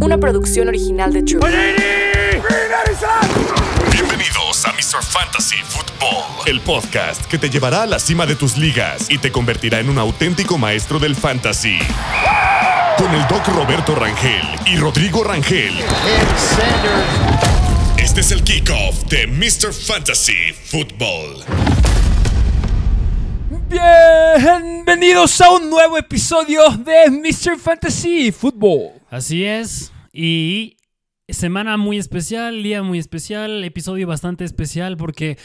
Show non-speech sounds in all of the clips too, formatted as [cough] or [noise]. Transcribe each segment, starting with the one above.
Una producción original de True. Bienvenidos a Mr. Fantasy Football, el podcast que te llevará a la cima de tus ligas y te convertirá en un auténtico maestro del fantasy. Con el Doc Roberto Rangel y Rodrigo Rangel. Este es el kickoff de Mr. Fantasy Football. Bienvenidos a un nuevo episodio de Mr. Fantasy Football. Así es. Y semana muy especial, día muy especial, episodio bastante especial porque,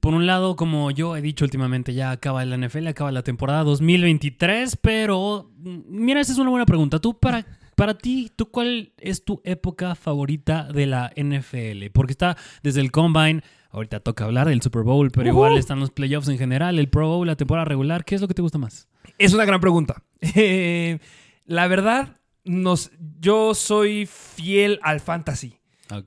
por un lado, como yo he dicho últimamente, ya acaba la NFL, acaba la temporada 2023, pero mm, mira, esa es una buena pregunta. Tú, para, para ti, ¿tú cuál es tu época favorita de la NFL? Porque está desde el Combine. Ahorita toca hablar del Super Bowl, pero igual están los playoffs en general, el Pro Bowl, la temporada regular. ¿Qué es lo que te gusta más? Es una gran pregunta. [laughs] Eh, la verdad, nos, yo soy fiel al fantasy.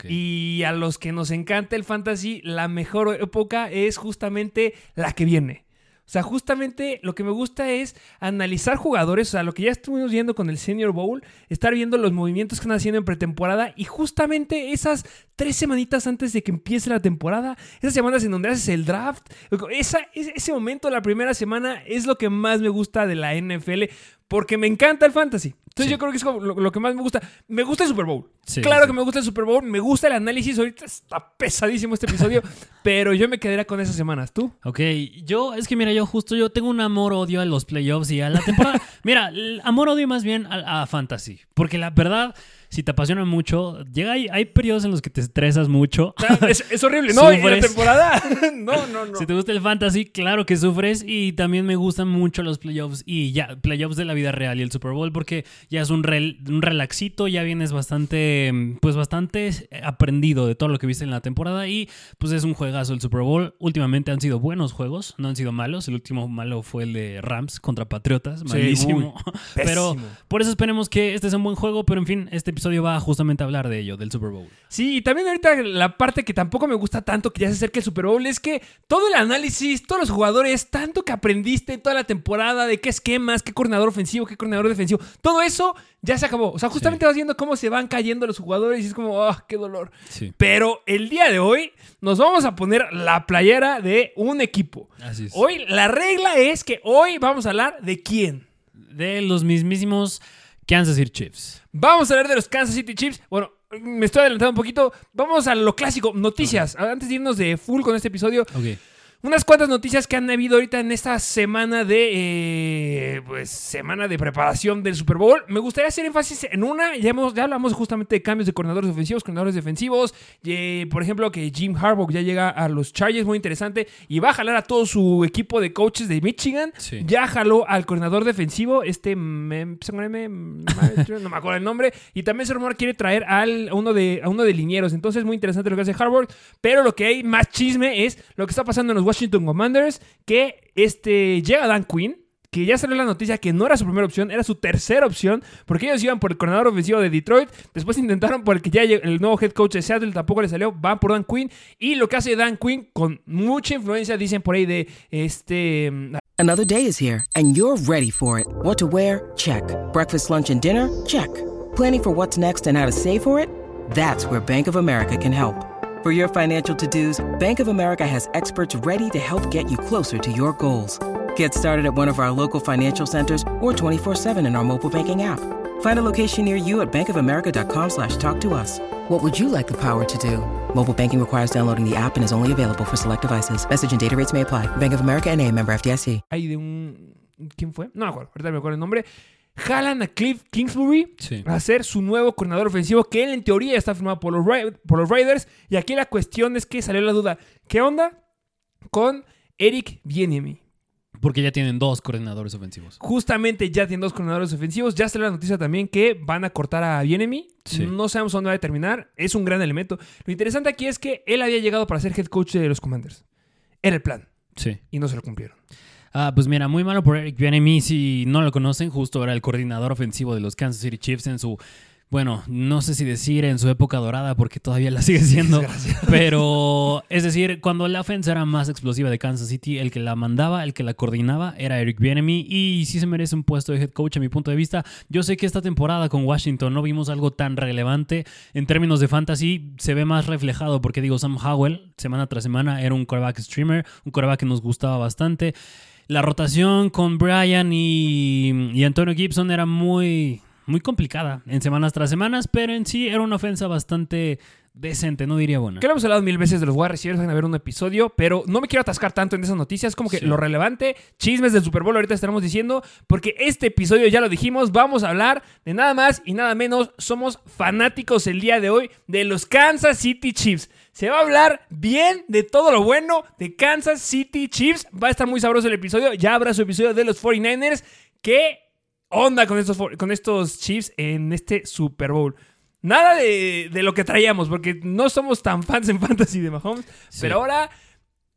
Y a los que nos encanta el fantasy, la mejor época es justamente la que viene. O sea, justamente lo que me gusta es analizar jugadores, o sea, lo que ya estuvimos viendo con el Senior Bowl, estar viendo los movimientos que están haciendo en pretemporada y justamente esas tres semanitas antes de que empiece la temporada, esas semanas en donde haces el draft, esa, ese momento, la primera semana, es lo que más me gusta de la NFL porque me encanta el fantasy. Entonces yo creo que es como lo, que más me gusta. Me gusta el Super Bowl. claro que me gusta el Super Bowl, me gusta el análisis. Ahorita está pesadísimo este episodio, [laughs] pero yo me quedaría con esas semanas. ¿Tú? Ok, yo, es que mira, yo justo, yo tengo un amor-odio a los playoffs y a la temporada. [laughs] mira, amor-odio más bien a, a fantasy, porque la verdad si te apasiona mucho, llega hay, hay periodos en los que te estresas mucho. Es, horrible, ¿no? En la temporada. [laughs] [laughs] no, no, no. Si te gusta el fantasy, claro que sufres. Y también me gustan mucho los playoffs y ya, playoffs de la vida real y el Super Bowl, porque ya es un, un relaxito, ya vienes bastante, pues bastante aprendido de todo lo que viste en la temporada. Y pues es un juegazo el Super Bowl. Últimamente han sido buenos juegos, no han sido malos. El último malo fue el de Rams contra Patriotas, malísimo. [laughs] pero por eso esperemos que este sea un buen juego. Pero en fin, este episodio va justamente a hablar de ello, del Super Bowl. Sí, y también ahorita la parte que tampoco me gusta tanto que ya se acerque el Super Bowl es que todo el análisis, todos los jugadores, tanto que aprendiste toda la temporada de qué esquemas, qué coordinador ofensivo, qué coordinador defensivo, todo eso ya se acabó. O sea, justamente vas viendo cómo se van cayendo los jugadores y es como, ¡ah, qué dolor! Pero el día de hoy nos vamos a poner la playera de un equipo. Así es. Hoy la regla es que hoy vamos a hablar de quién. De los mismísimos Kansas City Chiefs. Vamos a hablar de los Kansas City Chiefs. Bueno, me estoy adelantando un poquito. Vamos a lo clásico, noticias. Antes de irnos de full con este episodio. Ok unas cuantas noticias que han habido ahorita en esta semana de eh, pues semana de preparación del Super Bowl. Me gustaría hacer énfasis en una. Ya, hemos, ya hablamos justamente de cambios de coordinadores ofensivos, coordinadores defensivos. por ejemplo, que Jim Harbaugh ya llega a los Chargers, muy interesante. Y va a jalar a todo su equipo de coaches de Michigan. Ya jaló al coordinador defensivo, este no me acuerdo el nombre. Y también se rumor quiere traer al, a uno de a uno de linieros. Entonces, muy interesante lo que hace Harbaugh. Pero lo que hay más chisme es lo que está pasando en los Washington Commanders, que este, llega Dan Quinn, que ya salió la noticia que no era su primera opción, era su tercera opción, porque ellos iban por el coordinador ofensivo de Detroit, después intentaron por el que ya el nuevo head coach de Seattle tampoco le salió, van por Dan Quinn, y lo que hace Dan Quinn con mucha influencia, dicen por ahí de este... Another day is here, and you're ready for it. What to wear? Check. Breakfast, lunch, and dinner? Check. Planning for what's next and how to save for it? That's where Bank of America can help. For your financial to-dos, Bank of America has experts ready to help get you closer to your goals. Get started at one of our local financial centers or 24-7 in our mobile banking app. Find a location near you at bankofamerica.com slash talk to us. What would you like the power to do? Mobile banking requires downloading the app and is only available for select devices. Message and data rates may apply. Bank of America NA, member FDIC. De un... ¿Quién fue? No me acuerdo. Ahorita me acuerdo el nombre. Jalan a Cliff Kingsbury a ser su nuevo coordinador ofensivo, que él en teoría está firmado por los, por los Raiders. Y aquí la cuestión es que salió la duda. ¿Qué onda con Eric Bieniemy? Porque ya tienen dos coordinadores ofensivos. Justamente ya tienen dos coordinadores ofensivos. Ya salió la noticia también que van a cortar a Bienemi. Sí. No sabemos dónde va a terminar. Es un gran elemento. Lo interesante aquí es que él había llegado para ser head coach de los Commanders. Era el plan. Sí. Y no se lo cumplieron. Ah, pues mira, muy malo por Eric Bieniemy. Si no lo conocen, justo era el coordinador ofensivo de los Kansas City Chiefs en su, bueno, no sé si decir en su época dorada, porque todavía la sigue siendo. pero [laughs] es decir, cuando la ofensa era más explosiva de Kansas City, el que la mandaba, el que la coordinaba era Eric Bieniemy y sí se merece un puesto de head coach a mi punto de vista. Yo sé que esta temporada con Washington no vimos algo tan relevante en términos de fantasy, se ve más reflejado porque digo Sam Howell semana tras semana era un quarterback streamer, un quarterback que nos gustaba bastante. La rotación con Brian y, y Antonio Gibson era muy, muy complicada en semanas tras semanas, pero en sí era una ofensa bastante decente, no diría buena. Que lo hemos hablado mil veces de los wide receivers, van a ver un episodio, pero no me quiero atascar tanto en esas noticias, como que Sí. lo relevante, chismes del Super Bowl ahorita estaremos diciendo, porque este episodio ya lo dijimos, vamos a hablar de nada más y nada menos, somos fanáticos el día de hoy de los Kansas City Chiefs. Se va a hablar bien de todo lo bueno de Kansas City Chiefs, va a estar muy sabroso el episodio, ya habrá su episodio de los 49ers, ¿qué onda con estos, con estos Chiefs en este Super Bowl? Nada de, de lo que traíamos, porque no somos tan fans en [laughs] fantasy de Mahomes. Sí. Pero ahora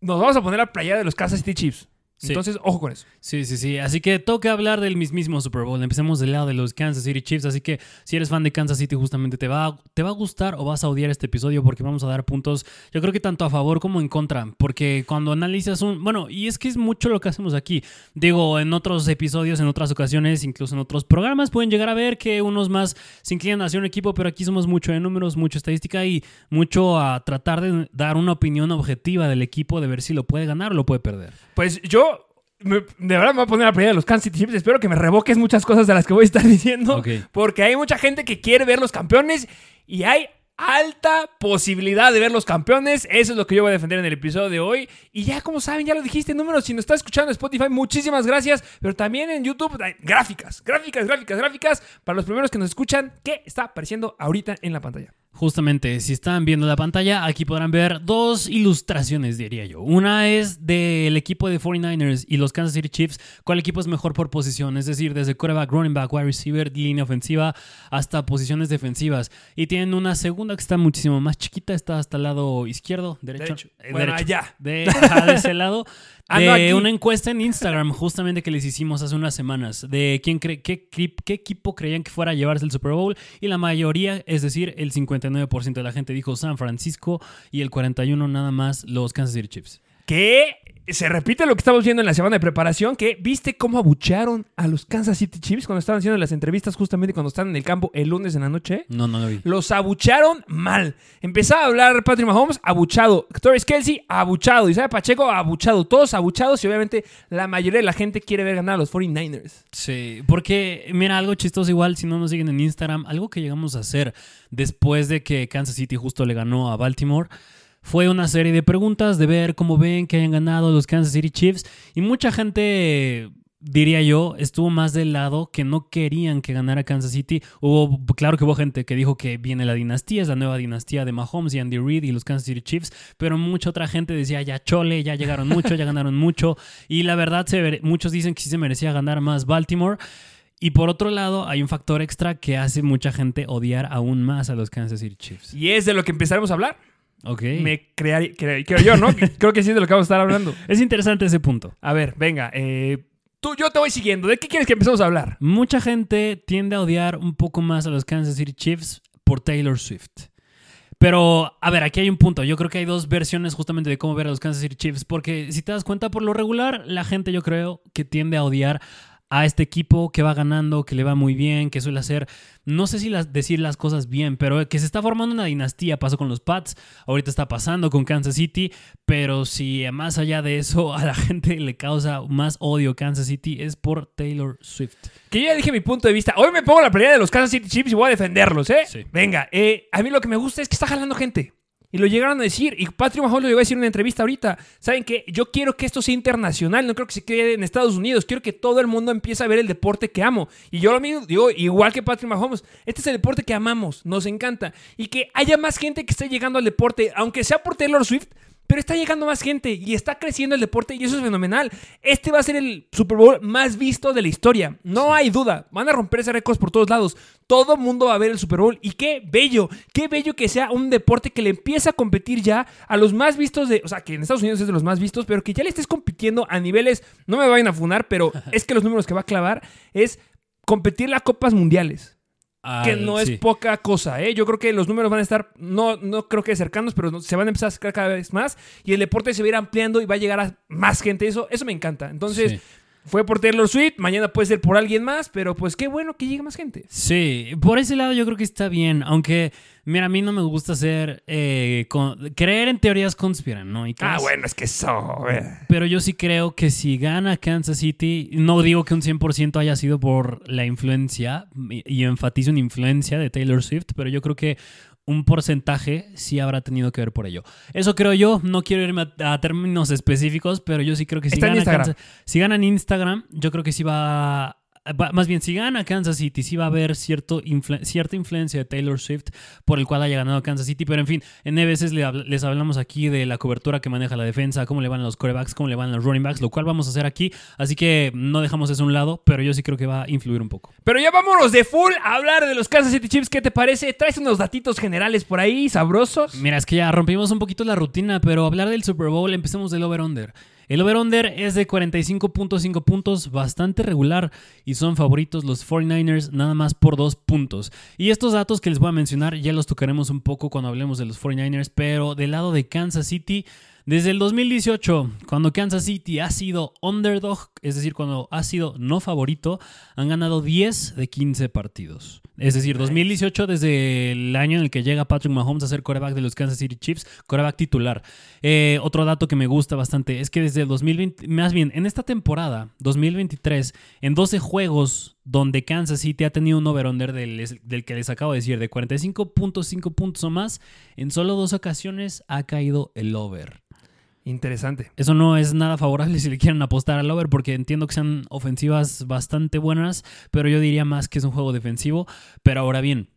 nos vamos a poner a playar de los Kansas City Chiefs. Sí. Entonces, ojo con eso. Sí, sí, sí. Así que toca hablar del mismísimo Super Bowl. Empecemos del lado de los Kansas City Chiefs. Así que si eres fan de Kansas City, justamente te va, te va a gustar o vas a odiar este episodio porque vamos a dar puntos, yo creo que tanto a favor como en contra. Porque cuando analizas un. Bueno, y es que es mucho lo que hacemos aquí. Digo, en otros episodios, en otras ocasiones, incluso en otros programas, pueden llegar a ver que unos más se inclinan hacia un equipo, pero aquí somos mucho de números, mucha estadística y mucho a tratar de dar una opinión objetiva del equipo, de ver si lo puede ganar o lo puede perder. Pues yo, me- de verdad, me voy a poner a playar de los Kansas City Chiefs. Espero que me revoques muchas cosas de las que voy a estar [laughs] diciendo. Porque hay mucha gente que quiere ver los campeones y hay alta posibilidad de ver los campeones. Eso es lo que yo voy a defender en el episodio de hoy. Y ya, como saben, ya lo dijiste, números. Si nos estás escuchando en Spotify, muchísimas gracias. Pero también en YouTube, gráficas, gráficas, gráficas, gráficas. Para los primeros que nos escuchan, ¿qué está apareciendo ahorita en la pantalla? Justamente, si están viendo la pantalla, aquí podrán ver dos ilustraciones, diría yo. Una es del equipo de 49ers y los Kansas City Chiefs, cuál equipo es mejor por posición, es decir, desde quarterback, running back, wide receiver, línea ofensiva, hasta posiciones defensivas. Y tienen una segunda que está muchísimo más chiquita, está hasta el lado izquierdo, derecho. Derecho. eh, Bueno, derecho. allá. [laughs] De, ajá, de ese lado. Ah, de no, una encuesta en Instagram, justamente que les hicimos hace unas semanas, de quién cree, qué, qué equipo creían que fuera a llevarse el Super Bowl. Y la mayoría, es decir, el 59% de la gente dijo San Francisco y el 41% nada más los Kansas City Chiefs. que se repite lo que estamos viendo en la semana de preparación, que viste cómo abucharon a los Kansas City Chiefs cuando estaban haciendo las entrevistas justamente cuando estaban en el campo el lunes en la noche. No, no lo vi. Los abucharon mal. Empezaba a hablar Patrick Mahomes, abuchado. Torres Kelsey, abuchado. Isaiah Pacheco, abuchado. Todos abuchados y obviamente la mayoría de la gente quiere ver ganar a los 49ers. Sí, porque mira, algo chistoso igual, si no nos siguen en Instagram, algo que llegamos a hacer después de que Kansas City justo le ganó a Baltimore, fue una serie de preguntas de ver cómo ven que hayan ganado los Kansas City Chiefs y mucha gente diría yo, estuvo más del lado que no querían que ganara Kansas City. Hubo, claro que hubo gente que dijo que viene la dinastía, es la nueva dinastía de Mahomes y Andy Reid y los Kansas City Chiefs, pero mucha otra gente decía ya chole, ya llegaron mucho, ya ganaron mucho. Y la verdad, se muchos dicen que sí se merecía ganar más Baltimore. Y por otro lado, hay un factor extra que hace mucha gente odiar aún más a los Kansas City Chiefs. Y es de lo que empezaremos a hablar. Ok. Me crearía, cre- creo yo, ¿no? [laughs] Creo que sí es de lo que vamos a estar hablando. Es interesante ese punto. A ver, venga. eh, tú, yo te voy siguiendo. ¿De qué quieres que empecemos a hablar? Mucha gente tiende a odiar un poco más a los Kansas City Chiefs por Taylor Swift. Pero, a ver, aquí hay un punto. Yo creo que hay dos versiones justamente de cómo ver a los Kansas City Chiefs. Porque si te das cuenta, por lo regular, la gente yo creo que tiende a odiar a este equipo que va ganando, que le va muy bien, que suele hacer, no sé si las, decir las cosas bien, pero que se está formando una dinastía. Pasó con los Pats, ahorita está pasando con Kansas City, pero si más allá de eso [laughs] a la gente le causa más odio Kansas City es por Taylor Swift. Que yo ya dije mi punto de vista. Hoy me pongo la pelea de los Kansas City Chiefs y voy a defenderlos, ¿eh? Sí. Venga, eh, a mí lo que me gusta es que está jalando gente. Y lo llegaron a decir. Y Patrick Mahomes lo llegó a decir en una entrevista ahorita. ¿Saben qué? Yo quiero que esto sea internacional. No creo que se quede en Estados Unidos. Quiero que todo el mundo empiece a ver el deporte que amo. Y yo lo mismo digo, igual que Patrick Mahomes. Este es el deporte que amamos. Nos encanta. Y que haya más gente que esté llegando al deporte. Aunque sea por Taylor Swift. Pero está llegando más gente y está creciendo el deporte y eso es fenomenal. Este va a ser el Super Bowl más visto de la historia, no hay duda. Van a romper ese récord por todos lados. Todo mundo va a ver el Super Bowl y qué bello, qué bello que sea un deporte que le empieza a competir ya a los más vistos de, o sea, que en Estados Unidos es de los más vistos, pero que ya le estés compitiendo a niveles, no me vayan a funar, pero [laughs] es que los números que va a clavar es competir las copas mundiales que no es poca cosa, ¿eh? Yo creo que los números van a estar, no, no creo que cercanos, pero se van a empezar a sacar cada vez más y el deporte se va a ir ampliando y va a llegar a más gente. Eso, eso me encanta. Entonces, fue por Taylor Swift, mañana puede ser por alguien más, pero pues qué bueno que llegue más gente. Sí, por ese lado yo creo que está bien, aunque, mira, a mí no me gusta hacer, eh, creer en teorías conspiran, ¿no? ah, bueno, es que eso... Eh. Pero yo sí creo que si gana Kansas City, no digo que un 100% haya sido por la influencia, y enfatizo en influencia de Taylor Swift, pero yo creo que un porcentaje sí habrá tenido que ver por ello. Eso creo yo. No quiero irme a, términos específicos, pero yo sí creo que si, gana, si ganan Instagram, yo creo que sí va más bien, si gana Kansas City, sí va a haber cierto cierta influencia de Taylor Swift por el cual haya ganado Kansas City. Pero en fin, en veces les hablamos aquí de la cobertura que maneja la defensa, cómo le van los corebacks, cómo le van los running backs, lo cual vamos a hacer aquí. Así que no dejamos eso a un lado, pero yo sí creo que va a influir un poco. Pero ya vámonos de full a hablar de los Kansas City Chiefs. ¿Qué te parece? ¿Traes unos datitos generales por ahí, sabrosos? Mira, es que ya rompimos un poquito la rutina, pero hablar del Super Bowl, empecemos del over-under. El over-under es de 45.5 puntos, bastante regular, y son favoritos los 49ers nada más por dos puntos. Y estos datos que les voy a mencionar ya los tocaremos un poco cuando hablemos de los 49ers, pero del lado de Kansas City, desde el 2018, cuando Kansas City ha sido underdog, es decir, cuando ha sido no favorito, han ganado 10 de 15 partidos. Es decir, 2018 desde el año en el que llega Patrick Mahomes a ser coreback de los Kansas City Chiefs, coreback titular. Eh, otro dato que me gusta bastante es que desde el 2020, más bien en esta temporada, 2023, en 12 juegos donde Kansas City ha tenido un over-under del, del, que les acabo de decir, de 45.5 puntos o más, en solo dos ocasiones ha caído el over. Interesante. Eso no es nada favorable [laughs] si le quieren apostar al over, porque entiendo que sean ofensivas bastante buenas, pero yo diría más que es un juego defensivo. Pero ahora bien,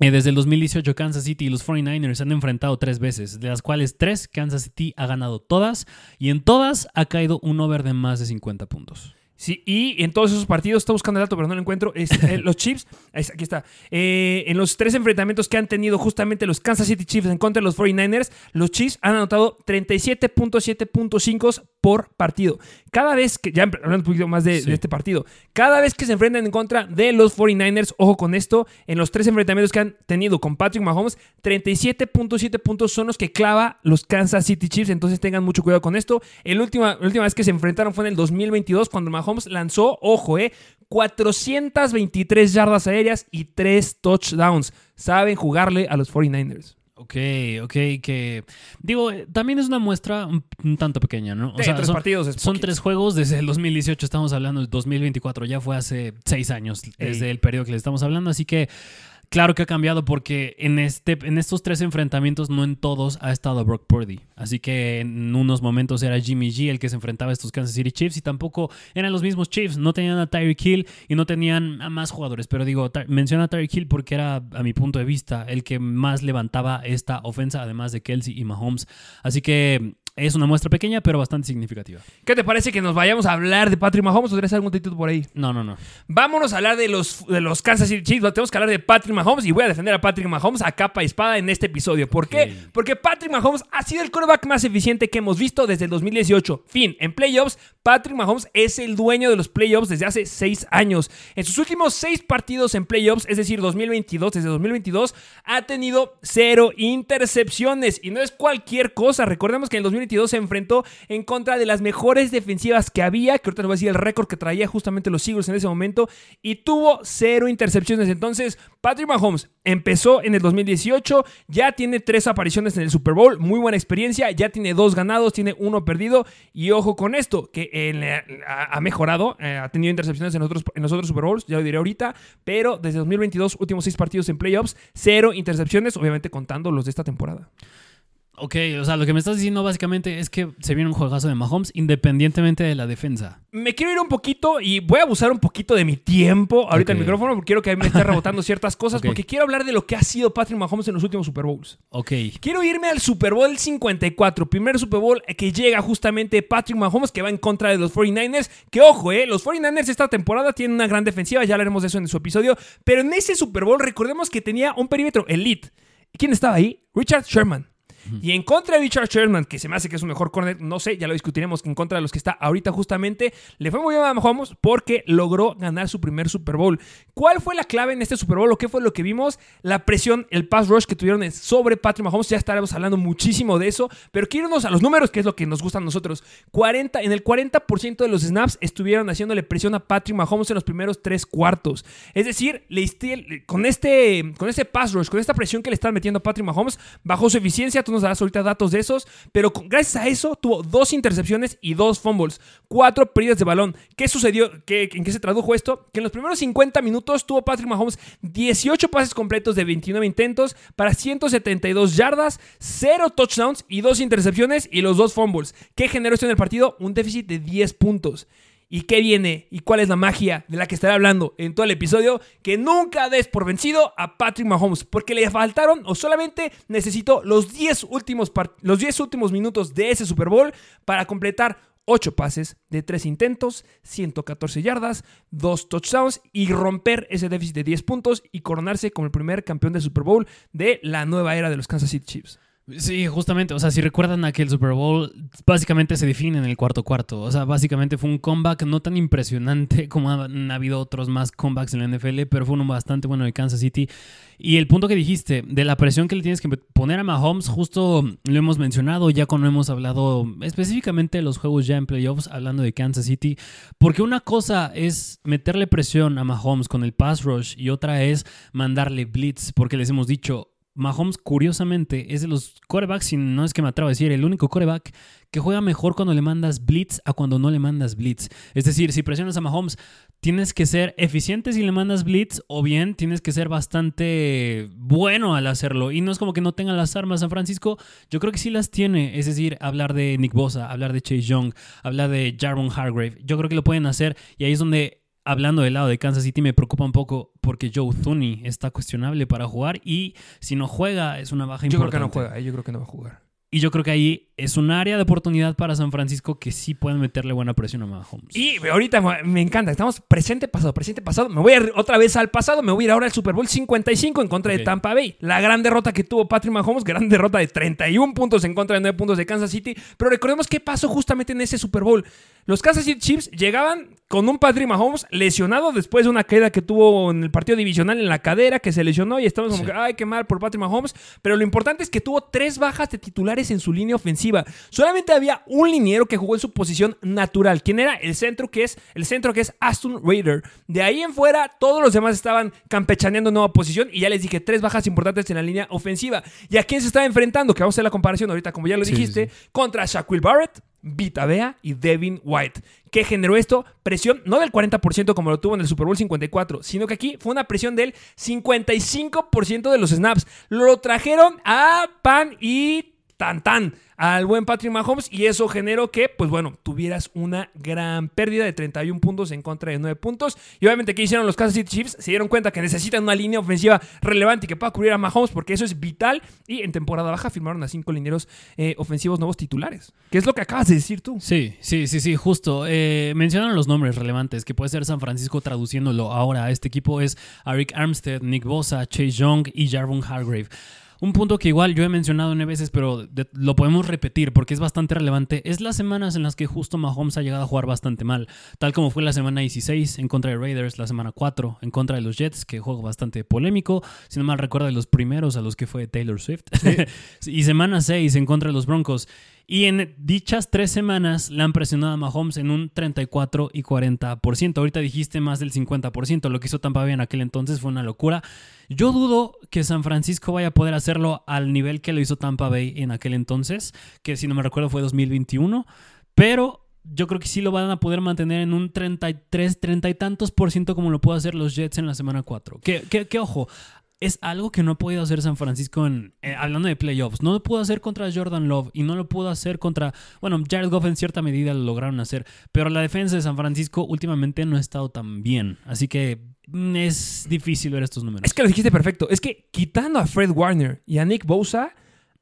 eh, desde el 2018 Kansas City y los 49ers se han enfrentado tres veces, de las cuales tres Kansas City ha ganado todas, y en todas ha caído un over de más de 50 puntos. Sí, y en todos esos partidos, está buscando el dato, pero no lo encuentro. Es, eh, [laughs] los Chiefs, aquí está. Eh, en los tres enfrentamientos que han tenido justamente los Kansas City Chiefs en contra de los 49ers, los Chiefs han anotado 37.7.5 por partido. Cada vez que, ya hablando un poquito más de, este partido, cada vez que se enfrentan en contra de los 49ers, ojo con esto, en los tres enfrentamientos que han tenido con Patrick Mahomes, 37.7 puntos son los que clava los Kansas City Chiefs, entonces tengan mucho cuidado con esto. El última, la última vez que se enfrentaron fue en el 2022, cuando Mahomes lanzó, ojo, eh, 423 yardas aéreas y 3 touchdowns. Saben jugarle a los 49ers. Ok, ok, que digo, también es una muestra un, tanto pequeña, ¿no? O sea, tres son, partidos. son tres juegos desde el 2018, estamos hablando del 2024, ya fue hace seis años desde el periodo que le estamos hablando, así que Claro que ha cambiado porque en, este, en estos tres enfrentamientos no en todos ha estado Brock Purdy. Así que en unos momentos era Jimmy G el que se enfrentaba a estos Kansas City Chiefs y tampoco eran los mismos Chiefs. No tenían a Tyreek Hill y no tenían a más jugadores. Pero digo, menciona a Tyreek Hill porque era, a mi punto de vista, el que más levantaba esta ofensa, además de Kelsey y Mahomes. Así que es una muestra pequeña, pero bastante significativa. ¿Qué te parece que nos vayamos a hablar de Patrick Mahomes o algún título por ahí? No, no, no. Vámonos a hablar de los, de los Kansas City Chiefs. Tenemos que hablar de Patrick Mahomes y voy a defender a Patrick Mahomes a capa y espada en este episodio. ¿Por qué? Porque Patrick Mahomes ha sido el quarterback más eficiente que hemos visto desde el 2018. Fin, en playoffs, Patrick Mahomes es el dueño de los playoffs desde hace seis años. En sus últimos seis partidos en playoffs, es decir, 2022, desde 2022, ha tenido cero intercepciones. Y no es cualquier cosa. Recordemos que en el 2022 se enfrentó en contra de las mejores defensivas que había, que ahorita les voy a decir el récord que traía justamente los Eagles en ese momento, y tuvo cero intercepciones. Entonces, Patrick Mahomes empezó en el 2018, ya tiene tres apariciones en el Super Bowl, muy buena experiencia, ya tiene dos ganados, tiene uno perdido, y ojo con esto, que ha mejorado, eh, ha tenido intercepciones en, otros, en los otros Super Bowls, ya lo diré ahorita, pero desde 2022, últimos seis partidos en playoffs, cero intercepciones, obviamente contando los de esta temporada. Ok, o sea, lo que me estás diciendo básicamente es que se viene un juegazo de Mahomes independientemente de la defensa. Me quiero ir un poquito y voy a abusar un poquito de mi tiempo ahorita el micrófono porque quiero que me esté rebotando ciertas [laughs] cosas porque quiero hablar de lo que ha sido Patrick Mahomes en los últimos Super Bowls. Ok. Quiero irme al Super Bowl 54, primer Super Bowl que llega justamente Patrick Mahomes que va en contra de los 49ers. Que ojo, eh, los 49ers esta temporada tienen una gran defensiva, ya hablaremos de eso en su episodio, pero en ese Super Bowl recordemos que tenía un perímetro elite. ¿Quién estaba ahí? Richard Sherman. Y en contra de Richard Sherman, que se me hace que es un mejor corner, no sé, ya lo discutiremos, en contra de los que está ahorita justamente, le fue muy bien a Mahomes porque logró ganar su primer Super Bowl. ¿Cuál fue la clave en este Super Bowl o qué fue lo que vimos? La presión, el pass rush que tuvieron sobre Patrick Mahomes, ya estaremos hablando muchísimo de eso, pero quiero irnos a los números, que es lo que nos gusta a nosotros. 40, en el 40% de los snaps estuvieron haciéndole presión a Patrick Mahomes en los primeros tres cuartos. Es decir, con, este, con este pass rush, con esta presión que le están metiendo a Patrick Mahomes, bajó su eficiencia, tú nos darás ahorita datos de esos, pero gracias a eso tuvo dos intercepciones y dos fumbles, cuatro pérdidas de balón. ¿Qué sucedió? ¿Qué, ¿En qué se tradujo esto? Que en los primeros 50 minutos tuvo Patrick Mahomes 18 pases completos de 29 intentos para 172 yardas, 0 touchdowns y dos intercepciones y los dos fumbles. ¿Qué generó esto en el partido? Un déficit de 10 puntos. ¿Y qué viene? ¿Y cuál es la magia de la que estaré hablando en todo el episodio? Que nunca des por vencido a Patrick Mahomes, porque le faltaron o solamente necesitó los 10 últimos, los 10 últimos minutos de ese Super Bowl para completar 8 pases de 3 intentos, 114 yardas, 2 touchdowns y romper ese déficit de 10 puntos y coronarse como el primer campeón del Super Bowl de la nueva era de los Kansas City Chiefs. Sí, justamente, o sea, si recuerdan aquel Super Bowl, básicamente se define en el cuarto cuarto, o sea, básicamente fue un comeback no tan impresionante [laughs] como han habido otros más comebacks en la NFL, pero fue uno bastante bueno de Kansas City. Y el punto que dijiste, de la presión que le tienes que poner a Mahomes, justo lo hemos mencionado ya cuando hemos hablado específicamente de los juegos ya en playoffs, hablando de Kansas City, porque una cosa es meterle presión a Mahomes con el pass rush y otra es mandarle blitz, porque les hemos dicho, Mahomes, curiosamente, es de los corebacks, y no es que me atrevo a decir, el único coreback que juega mejor cuando le mandas blitz a cuando no le mandas blitz. Es decir, si presionas a Mahomes, tienes que ser eficiente si le mandas blitz, o bien tienes que ser bastante bueno al hacerlo. Y no es como que no tenga las armas San Francisco, yo creo que sí las tiene. Es decir, hablar de Nick Bosa, hablar de Chase Young, hablar de Jarvon Hargrave. Yo creo que lo pueden hacer, y ahí es donde hablando del lado de Kansas City me preocupa un poco porque Joe Thuney está cuestionable para jugar y si no juega es una baja importante. Yo creo que no juega, eh, yo creo que no va a jugar. Y yo creo que ahí es un área de oportunidad para San Francisco que sí pueden meterle buena presión a Mahomes. Y ahorita me encanta, estamos presente, pasado, presente, pasado. Me voy a ir otra vez al pasado, me voy a ir ahora al Super Bowl 55 en contra de Tampa Bay. La gran derrota que tuvo Patrick Mahomes, gran [laughs] derrota de 31 puntos en contra de 9 puntos de Kansas City. Pero recordemos qué pasó justamente en ese Super Bowl. Los Kansas City Chiefs llegaban con un Patrick Mahomes lesionado después de una caída que tuvo en el partido divisional en la cadera, que se lesionó y estamos como que, ay, qué mal por Patrick Mahomes. Pero lo importante es que tuvo tres bajas de titulares en su línea ofensiva. Solamente había un liniero que jugó en su posición natural. ¿Quién era? El centro que es, el centro que es Aston Raider. De ahí en fuera, todos los demás estaban campechaneando nueva posición. Y ya les dije, tres bajas importantes en la línea ofensiva. ¿Y a quién se estaba enfrentando? Que vamos a hacer la comparación ahorita, como ya lo dijiste, contra Shaquille Barrett, Vita Bea y Devin White. ¿Qué generó esto? Presión no del 40% como lo tuvo en el Super Bowl 54, sino que aquí fue una presión del 55% de los snaps. Lo trajeron a pan y tan tan al buen Patrick Mahomes y eso generó que, pues bueno, tuvieras una gran pérdida de 31 puntos en contra de 9 puntos. Y obviamente, ¿qué hicieron los Kansas City Chiefs? Se dieron cuenta que necesitan una línea ofensiva relevante y que pueda cubrir a Mahomes porque eso es vital. Y en temporada baja firmaron a cinco lineros eh, ofensivos nuevos titulares. ¿Qué es lo que acabas de decir tú? Sí, sí, sí, sí, justo. Eh, mencionan los nombres relevantes que puede ser San Francisco traduciéndolo ahora este equipo es Eric Armstead, Nick Bosa, Chase Young y Jarvon Hargrave. Un punto que igual yo he mencionado nueve veces, pero lo podemos repetir porque es bastante relevante, es las semanas en las que justo Mahomes ha llegado a jugar bastante mal, tal como fue la semana 16 en contra de Raiders, la semana 4 en contra de los Jets, que juego bastante polémico, si no mal recuerdo de los primeros a los que fue Taylor Swift, [laughs] y semana 6 en contra de los Broncos. Y en dichas tres semanas le han presionado a Mahomes en un 34 y 40%. Ahorita dijiste más del 50%. Lo que hizo Tampa Bay en aquel entonces fue una locura. Yo dudo que San Francisco vaya a poder hacerlo al nivel que lo hizo Tampa Bay en aquel entonces, que si no me recuerdo fue 2021. Pero yo creo que sí lo van a poder mantener en un 33, 30 y tantos por ciento como lo pueden hacer los Jets en la semana 4. Que, que, que ojo, es algo que no ha podido hacer San Francisco en, eh, hablando de playoffs. No lo pudo hacer contra Jordan Love y no lo pudo hacer contra, bueno, Jared Goff en cierta medida lo lograron hacer, pero la defensa de San Francisco últimamente no ha estado tan bien. Así que mm, es difícil ver estos números. Es que lo dijiste perfecto. Es que quitando a Fred Warner y a Nick Bosa,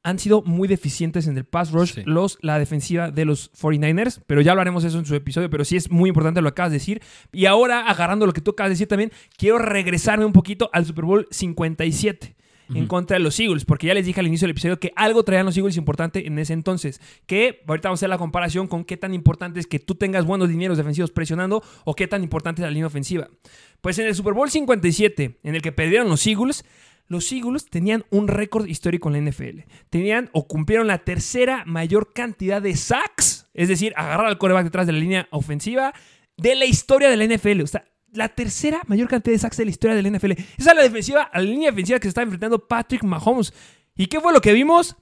han sido muy deficientes en el pass rush Sí. los, la defensiva de los 49ers, pero ya hablaremos eso en su episodio, pero sí es muy importante lo que acabas de decir. Y ahora, agarrando lo que tú acabas de decir también, quiero regresarme un poquito al Super Bowl 57 en contra de los Eagles, porque ya les dije al inicio del episodio que algo traían los Eagles importante en ese entonces, que ahorita vamos a hacer la comparación con qué tan importante es que tú tengas buenos dineros defensivos presionando o qué tan importante es la línea ofensiva. Pues en el Super Bowl 57, en el que perdieron los Eagles, los Eagles tenían un récord histórico en la NFL. Tenían o cumplieron la tercera mayor cantidad de sacks, es decir, agarrar al coreback detrás de la línea ofensiva de la historia de la NFL. O sea, la tercera mayor cantidad de sacks de la historia de la NFL. Esa es la defensiva, la línea defensiva que se está enfrentando Patrick Mahomes. ¿Y qué fue lo que vimos?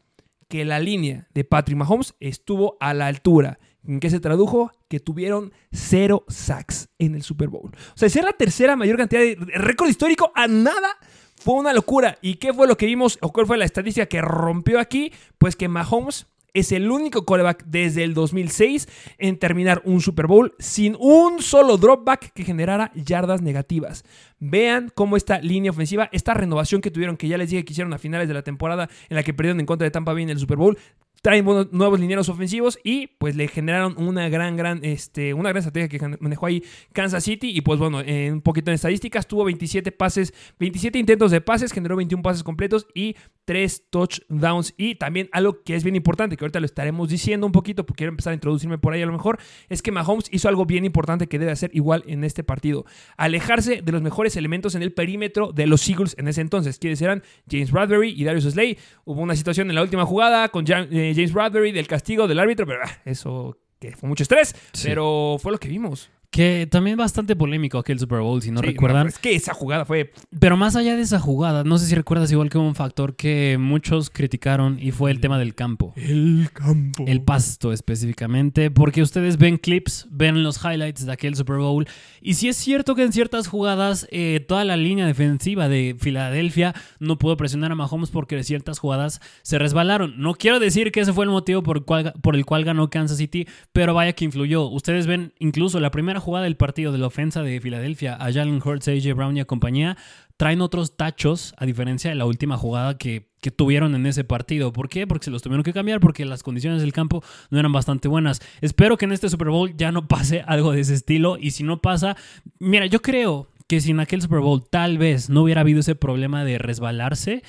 Que la línea de Patrick Mahomes estuvo a la altura. ¿En qué se tradujo? Que tuvieron cero sacks en el Super Bowl. O sea, ser la tercera mayor cantidad de récord histórico a nada fue una locura. ¿Y qué fue lo que vimos? ¿O cuál fue la estadística que rompió aquí? Pues que Mahomes es el único quarterback desde el 2006 en terminar un Super Bowl sin un solo dropback que generara yardas negativas. Vean cómo esta línea ofensiva, esta renovación que tuvieron, que ya les dije que hicieron a finales de la temporada en la que perdieron en contra de Tampa Bay en el Super Bowl, traen nuevos linieros ofensivos y pues le generaron una gran, gran, este, una gran estrategia que manejó ahí Kansas City y pues bueno, eh, un poquito en estadísticas, tuvo 27 pases, 27 intentos de pases, generó 21 pases completos y 3 touchdowns. Y también algo que es bien importante, que ahorita lo estaremos diciendo un poquito porque quiero empezar a introducirme por ahí a lo mejor, es que Mahomes hizo algo bien importante que debe hacer igual en este partido, alejarse de los mejores elementos en el perímetro de los Eagles en ese entonces, quienes eran James Bradbury y Darius Slay, hubo una situación en la última jugada con Ja- eh, James Bradbury del castigo del árbitro, pero ah, eso que fue mucho estrés, Sí. pero fue lo que vimos. Que también bastante polémico aquel Super Bowl, si no Sí, recuerdan. es que esa jugada fue Pero más allá de esa jugada, no sé si recuerdas igual que hubo un factor que muchos criticaron y fue el tema del campo. el campo. El pasto específicamente, porque ustedes ven clips, ven los highlights de aquel Super Bowl, y si es cierto que en ciertas jugadas eh, toda la línea defensiva de Filadelfia no pudo presionar a Mahomes porque ciertas jugadas se resbalaron. No quiero decir que ese fue el motivo por el cual, por el cual ganó Kansas City, pero vaya que influyó. Ustedes ven incluso la primera jugada del partido de la ofensa de Filadelfia, a Jalen Hurts, AJ Brown y a compañía, traen otros tachos, a diferencia de la última jugada que, que tuvieron en ese partido. ¿Por qué? Porque se los tuvieron que cambiar, porque las condiciones del campo no eran bastante buenas. Espero que en este Super Bowl ya no [laughs] pase algo de ese estilo, y si no pasa, mira, yo creo que si en aquel Super Bowl tal vez no hubiera habido ese problema de resbalarse,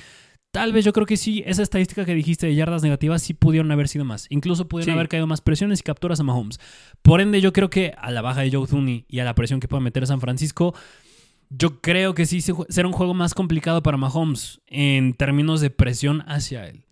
Tal vez yo creo que sí, esa estadística que dijiste de yardas negativas sí pudieron haber sido más. Incluso pudieron Sí. haber caído más presiones y capturas a Mahomes. Por ende, yo creo que a la baja de Joe Thuney y a la presión que pueda meter San Francisco, yo creo que sí será un juego más complicado para Mahomes en términos de presión hacia él.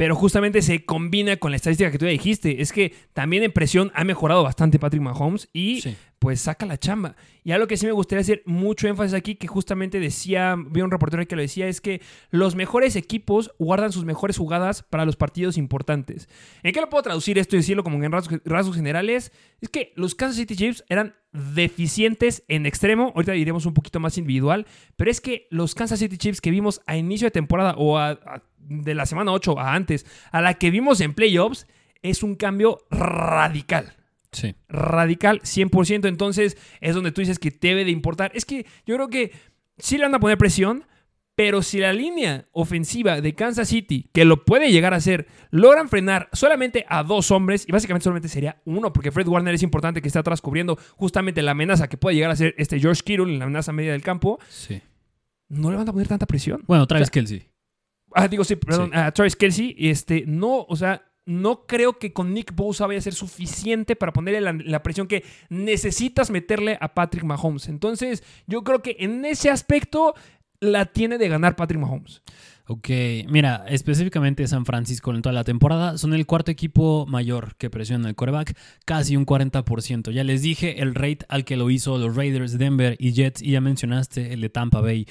Pero justamente se combina con la estadística que tú ya dijiste. Es que también en presión ha mejorado bastante Patrick Mahomes y Sí. pues saca la chamba. Y algo que sí me gustaría hacer mucho énfasis aquí, que justamente decía, vi un reportero que lo decía, es que los mejores equipos guardan sus mejores jugadas para los partidos importantes. ¿En qué lo puedo traducir esto y decirlo como en rasgos, rasgos generales? Es que los Kansas City Chiefs eran deficientes en extremo, ahorita iremos un poquito más individual, pero es que los Kansas City Chiefs que vimos a inicio de temporada o a- a- de la semana 8 a antes, a la que vimos en playoffs, es un cambio radical Sí. radical 100%. Entonces es donde tú dices que debe de importar. Es que yo creo que sí le van a poner presión, pero si la línea ofensiva de Kansas City, que lo puede llegar a hacer, logran frenar solamente a dos hombres, y básicamente solamente sería uno, porque Fred Warner es importante que esté atrás cubriendo justamente la amenaza que puede llegar a ser este George Kittle en la amenaza media del campo, Sí. no le van a poner tanta presión. Bueno, Travis O sea, Kelsey. Ah, digo, sí, perdón, Sí. a Travis Kelsey, este, no, o sea, no creo que con Nick Bosa vaya a ser suficiente para ponerle la, la presión que necesitas meterle a Patrick Mahomes. Entonces, yo creo que en ese aspecto la tiene de ganar Patrick Mahomes. Ok, mira, específicamente San Francisco en toda la temporada son el cuarto equipo mayor que presiona el quarterback, casi un 40%. Ya les dije el rate al que lo hizo los Raiders, Denver y Jets, y ya mencionaste el de Tampa Bay.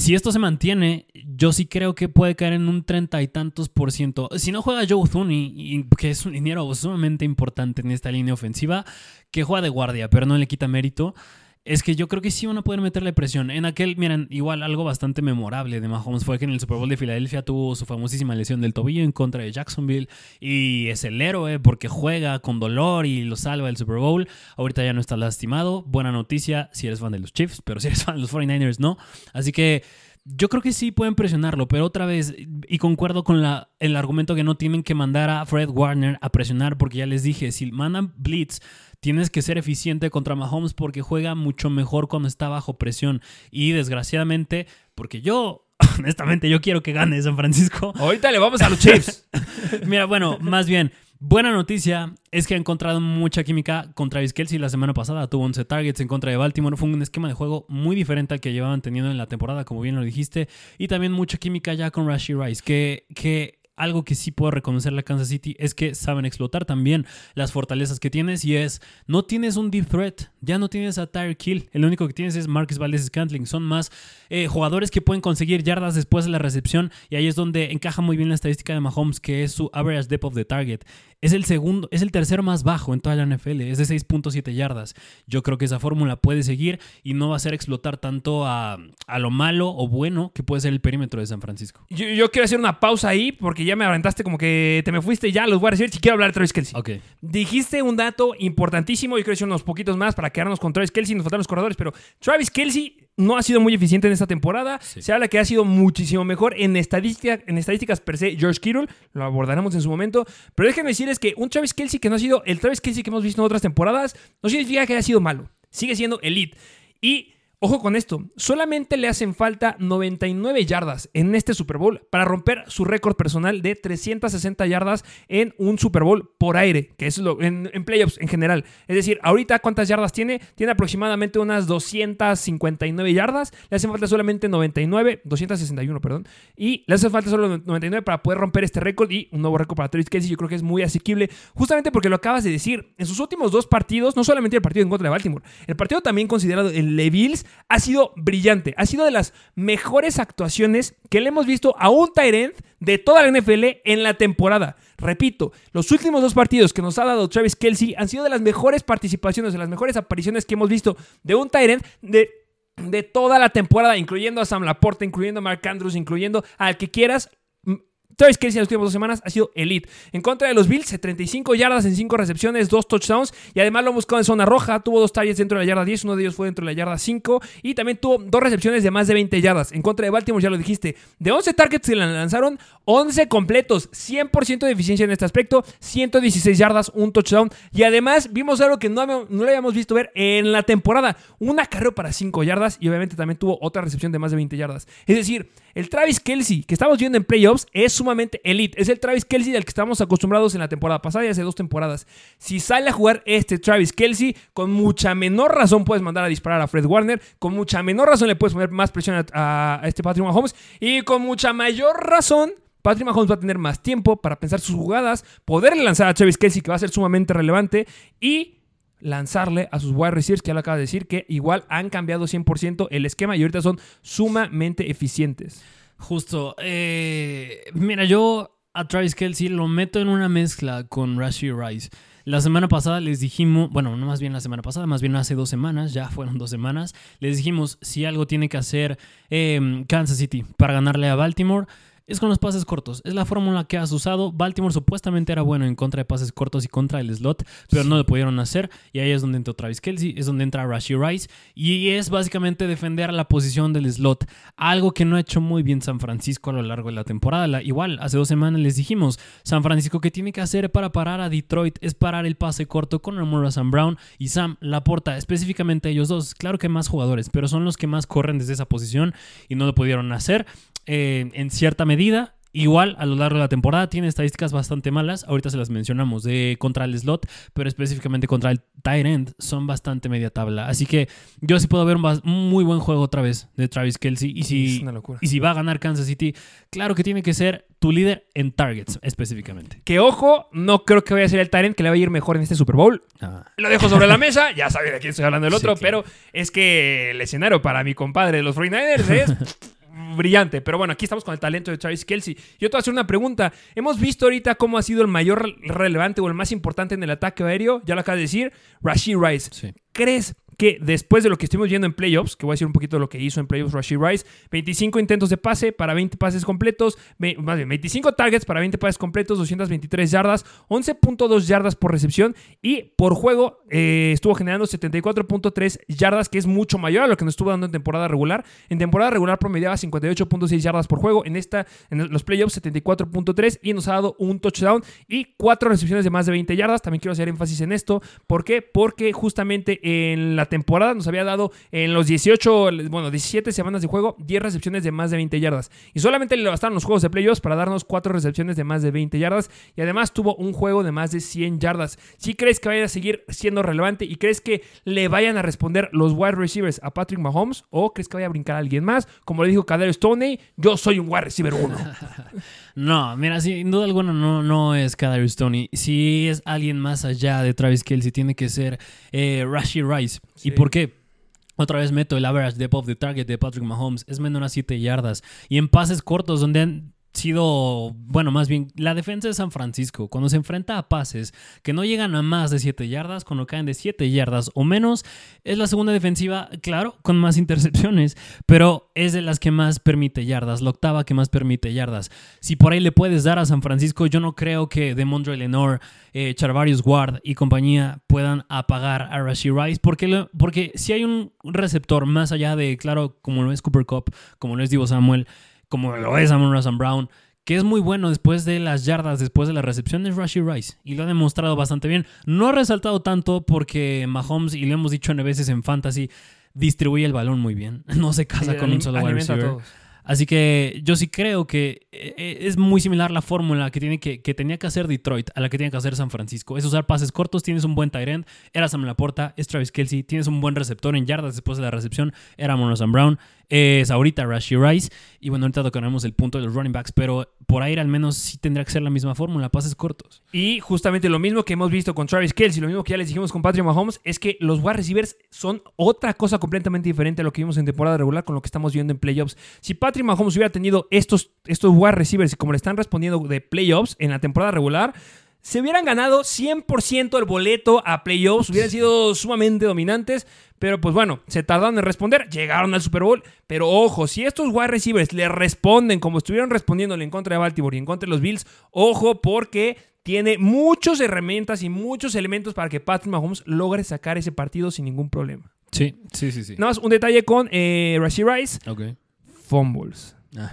Si esto se mantiene, yo sí creo que puede caer en un treinta y tantos por ciento. Si no juega Joe Thuney, que es un dinero sumamente importante en esta línea ofensiva, que juega de guardia, pero no le quita mérito. Es que yo creo que sí van a poder meterle presión. En aquel, miren, igual algo bastante memorable de Mahomes fue que en el Super Bowl de Filadelfia tuvo su famosísima lesión del tobillo en contra de Jacksonville y es el héroe porque juega con dolor y lo salva del Super Bowl. Ahorita ya no está lastimado. Buena noticia si eres fan de los Chiefs, pero si eres fan de los 49ers no. Así que yo creo que sí pueden presionarlo, pero otra vez, y concuerdo con la, el argumento que no tienen que mandar a Fred Warner a presionar, porque ya les dije, si mandan blitz, tienes que ser eficiente contra Mahomes porque juega mucho mejor cuando está bajo presión. Y desgraciadamente, porque yo, [laughs] honestamente, yo quiero que gane San Francisco. Ahorita le vamos a los Chiefs. [laughs] Mira, bueno, más bien. Buena noticia es que ha encontrado mucha química con Travis Kelsey la semana pasada. Tuvo 11 targets en contra de Baltimore. Fue un esquema de juego muy diferente al que llevaban teniendo en la temporada, como bien lo dijiste. Y también mucha química ya con Rashi Rice, que, que algo que sí puedo reconocerle a Kansas City es que saben explotar también las fortalezas que tienes y es, no tienes un deep threat, ya no tienes a Tyre Kill, el único que tienes es Marcus Valdez Scantling, son más eh, jugadores que pueden conseguir yardas después de la recepción y ahí es donde encaja muy bien la estadística de Mahomes que es su average depth of the target. Es el segundo, es el tercero más bajo en toda la NFL, es de 6.7 yardas. Yo creo que esa fórmula puede seguir y no va a ser explotar tanto a, lo malo o bueno que puede ser el perímetro de San Francisco. Yo, yo quiero hacer una pausa ahí porque ya me aventaste como que te me fuiste ya, los voy a decir si quiero hablar de Travis Kelsey. Ok. Dijiste un dato importantísimo, yo quiero decir unos poquitos más para quedarnos con Travis Kelsey, nos faltan los corredores, pero Travis Kelsey no ha sido muy eficiente en esta temporada. Se habla que ha sido muchísimo mejor en, estadística, en estadísticas per se George Kittle, lo abordaremos en su momento, pero déjenme decirles que un Travis Kelsey que no ha sido el Travis Kelsey que hemos visto en otras temporadas, no significa que haya sido malo, sigue siendo elite. Y Ojo con esto, solamente le hacen falta 99 yardas en este Super Bowl para romper su récord personal de 360 yardas en un Super Bowl por aire, que es lo en, playoffs en general. Es decir, ahorita cuántas yardas tiene? Tiene aproximadamente unas 259 yardas, le hacen falta solamente 99, 261, perdón, y le hace falta solo 99 para poder romper este récord y un nuevo récord para Travis Kelsey. Yo creo que es muy asequible, justamente porque lo acabas de decir, en sus últimos dos partidos, no solamente el partido en contra de Baltimore, el partido también considerado el de Bills ha sido brillante. Ha sido de las mejores actuaciones que le hemos visto a un Tyrant de toda la NFL en la temporada. Repito, los últimos dos partidos que nos ha dado Travis Kelsey han sido de las mejores participaciones, de las mejores apariciones que hemos visto de un Tyrant de de toda la temporada, incluyendo a Sam Laporte, incluyendo a Mark Andrews, incluyendo al que quieras. Travis Kelsey en las últimas dos semanas ha sido elite. En contra de los Bills, 35 yardas en 5 recepciones, 2 touchdowns. Y además lo buscado en zona roja. Tuvo dos targets dentro de la yarda 10, uno de ellos fue dentro de la yarda 5. Y también tuvo dos recepciones de más de 20 yardas. En contra de Baltimore, ya lo dijiste, de 11 targets que le lanzaron, 11 completos. 100% de eficiencia en este aspecto, 116 yardas, un touchdown. Y además vimos algo que no, no lo habíamos visto ver en la temporada. Un acarreo para 5 yardas y obviamente también tuvo otra recepción de más de 20 yardas. Es decir, el Travis Kelsey que estamos viendo en playoffs es sumamente elite. Es el Travis Kelsey del que estamos acostumbrados en la temporada pasada y hace dos temporadas. Si sale a jugar este Travis Kelsey, con mucha menor razón puedes mandar a disparar a Fred Warner, con mucha menor razón le puedes poner más presión a, este Patrick Mahomes y con mucha mayor razón Patrick Mahomes va a tener más tiempo para pensar sus jugadas, poderle lanzar a Travis Kelsey que va a ser sumamente relevante y lanzarle a sus wide receivers, que ya acaba de decir, que igual han cambiado 100% el esquema y ahorita son sumamente eficientes. Justo. Eh, mira, yo a Travis Kelsey lo meto en una mezcla con Rashi Rice. La semana pasada les dijimos, bueno, no más bien la semana pasada, más bien hace dos semanas, ya fueron dos semanas, les dijimos si algo tiene que hacer eh, Kansas City para ganarle a Baltimore es con los pases cortos. Es la fórmula que has usado. Baltimore supuestamente era bueno en contra de pases cortos y contra el slot, pero no lo pudieron hacer. Y ahí es donde entró Travis Kelsey, es donde entra Rashi Rice. Y es básicamente defender la posición del slot. Algo que no ha hecho muy bien San Francisco a lo largo de la temporada. igual, hace dos semanas les dijimos, San Francisco que tiene que hacer para parar a Detroit es parar el pase corto con Amora Sam Brown y Sam Laporta, específicamente ellos dos. Claro que más jugadores, pero son los que más corren desde esa posición y no lo pudieron hacer. Eh, en cierta medida. Igual a lo largo de la temporada tiene estadísticas bastante malas. Ahorita se las mencionamos de contra el slot, pero específicamente contra el tight end son bastante media tabla. Así que yo sí puedo ver un, muy buen juego otra vez de Travis Kelsey. Y si, y si va a ganar Kansas City, claro que tiene que ser tu líder en targets específicamente. Que ojo, no creo que vaya a ser el tight end que le va a ir mejor en este Super Bowl. Ah. Lo dejo sobre la mesa, ya saben de quién estoy hablando del [laughs] otro, pero es que el escenario para mi compadre de los 49ers es [laughs] brillante. Pero bueno, aquí estamos con el talento de Travis Kelsey. Yo te voy a hacer una pregunta. Hemos visto ahorita cómo ha sido el mayor relevante o el más importante en el ataque aéreo. Ya lo acabas de decir, Rashid Rice. ¿Crees que después de lo que estuvimos viendo en playoffs, que voy a decir un poquito de lo que hizo en playoffs Rashid Rice, 25 intentos de pase para 20 pases completos, más bien 25 targets para 20 pases completos, 223 yardas, 11.2 yardas por recepción y por juego eh, estuvo generando 74.3 yardas, que es mucho mayor a lo que nos estuvo dando en temporada regular. En temporada regular promediaba 58.6 yardas por juego, en esta en los playoffs 74.3 y nos ha dado un touchdown y cuatro recepciones de más de 20 yardas. También quiero hacer énfasis en esto, ¿por qué? Porque justamente en la temporada nos había dado en los 18, bueno, 17 semanas de juego, 10 recepciones de más de 20 yardas. Y solamente le bastaron los juegos de playoffs para darnos 4 recepciones de más de 20 yardas. Y además tuvo un juego de más de 100 yardas. Si crees que vaya a seguir siendo relevante y crees que le vayan a responder los wide receivers a Patrick Mahomes o crees que vaya a brincar a alguien más, como le dijo Cadero Stoney, yo soy un wide receiver 1. [laughs] no, mira, sin duda alguna no, no es Cadero Stoney. Si es alguien más allá de Travis Kelsey, tiene que ser eh, Rashi Rice. ¿Y por qué? Otra vez meto el average depth of the target de Patrick Mahomes. Es menor a 7 yardas. Y en pases cortos, donde han sido, bueno, más bien la defensa de San Francisco, cuando se enfrenta a pases que no llegan a más de 7 yardas, cuando caen de 7 yardas o menos, es la segunda defensiva, claro, con más intercepciones, pero es de las que más permite yardas, la octava que más permite yardas. Si por ahí le puedes dar a San Francisco, yo no creo que Demondre Lenore, eh, Charvarius Ward y compañía puedan apagar a Rashi Rice, porque, porque si hay un receptor más allá de, claro, como lo es Cooper Cup, como lo es Divo Samuel, como lo es Amon Russell Brown, que es muy bueno después de las yardas, después de la recepción, es Rashi Rice. Y lo ha demostrado bastante bien. No ha resaltado tanto porque Mahomes, y lo hemos dicho en veces en Fantasy, distribuye el balón muy bien. [laughs] No se casa con un solo wide receiver. Así que yo sí creo que eh, eh, es muy similar la fórmula que, tiene que, que, tenía que hacer Detroit a la que tiene que hacer San Francisco. Es usar pases cortos, tienes un buen tight end, era Sam Laporta, es Travis Kelsey, tienes un buen receptor en yardas después de la recepción, era Sam Brown, es ahorita Rashi Rice. Y bueno, ahorita tocaremos el punto de los running backs, pero por ahí al menos sí tendría que ser la misma fórmula, pases cortos. Y justamente lo mismo que hemos visto con Travis Kelsey, lo mismo que ya les dijimos con Patrick Mahomes, es que los wide receivers son otra cosa completamente diferente a lo que vimos en temporada regular con lo que estamos viendo en playoffs. Si Patrick Mahomes hubiera tenido estos, estos wide receivers como le están respondiendo de playoffs en la temporada regular, se hubieran ganado 100% el boleto a playoffs, hubieran sido sumamente dominantes, pero pues bueno, se tardaron en responder, llegaron al Super Bowl, pero ojo, si estos wide receivers le responden como estuvieron respondiéndole en contra de Baltimore y en contra de los Bills, ojo porque tiene muchas herramientas y muchos elementos para que Patrick Mahomes logre sacar ese partido sin ningún problema. Sí, sí, sí, sí. Nada más un detalle con eh, Rice. Ok. Fumbles. Ah.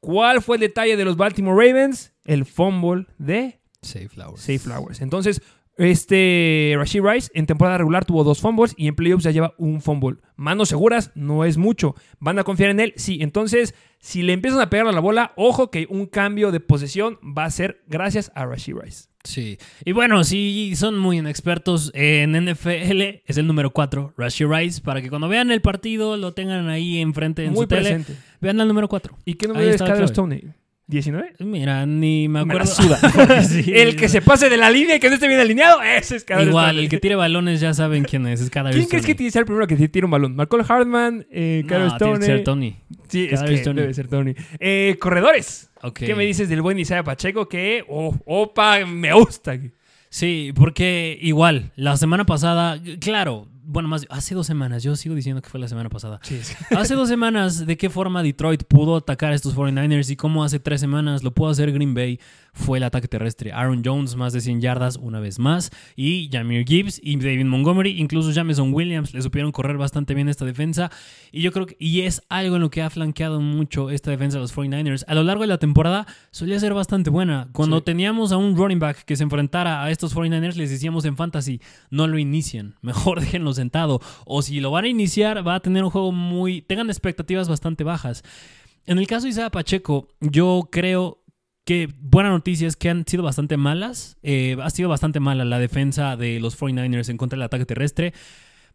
¿Cuál fue el detalle de los Baltimore Ravens? El fumble de Safe Flowers. Safe Flowers. Entonces, este Rashid Rice en temporada regular tuvo dos fumbles y en playoffs ya lleva un fumble. Manos seguras no es mucho. ¿Van a confiar en él? Sí. Entonces, si le empiezan a pegar a la bola, ojo que un cambio de posesión va a ser gracias a Rashid Rice. Sí. Y bueno, si son muy inexpertos en NFL, es el número 4, Rashid Rice, para que cuando vean el partido lo tengan ahí enfrente en muy su presente. tele. Vean el número 4. ¿Y qué número es Cadero Stoney? ¿19? Mira, ni me acuerdo. [laughs] [laughs] el que se pase de la línea y que no esté bien alineado, ese es cada Igual, el que tire balones ya saben quién es. es cada ¿Quién crees que tiene que ser el primero que tire un balón? ¿Malcolm Hartman? Eh, no, Stone. Tiene que ser Tony. Sí, es que debe ser Tony. Eh, corredores. ¿Qué me dices del buen Isaiah Pacheco? Que, oh, opa, me gusta. Sí, porque igual, la semana pasada, claro, bueno, más hace dos semanas, yo sigo diciendo que fue la semana pasada. [laughs] Hace dos semanas, ¿de qué forma Detroit pudo atacar a estos 49ers y cómo hace tres semanas lo pudo hacer Green Bay? Fue el ataque terrestre. Aaron Jones, más de 100 yardas una vez más. Y Jamir Gibbs y David Montgomery, incluso Jameson Williams, le supieron correr bastante bien esta defensa. Y yo creo que, y es algo en lo que ha flanqueado mucho esta defensa de los 49ers. A lo largo de la temporada solía ser bastante buena. Cuando teníamos a un running back que se enfrentara a estos 49ers, les decíamos en fantasy, no lo inician. [laughs] Mejor déjenlo sentado. O si lo van a iniciar, va a tener un juego muy. tengan expectativas bastante bajas. En el caso de Isaiah Pacheco, yo creo que buena noticia es que han sido bastante malas. Eh, ha sido bastante mala la defensa de los 49ers en contra del ataque terrestre.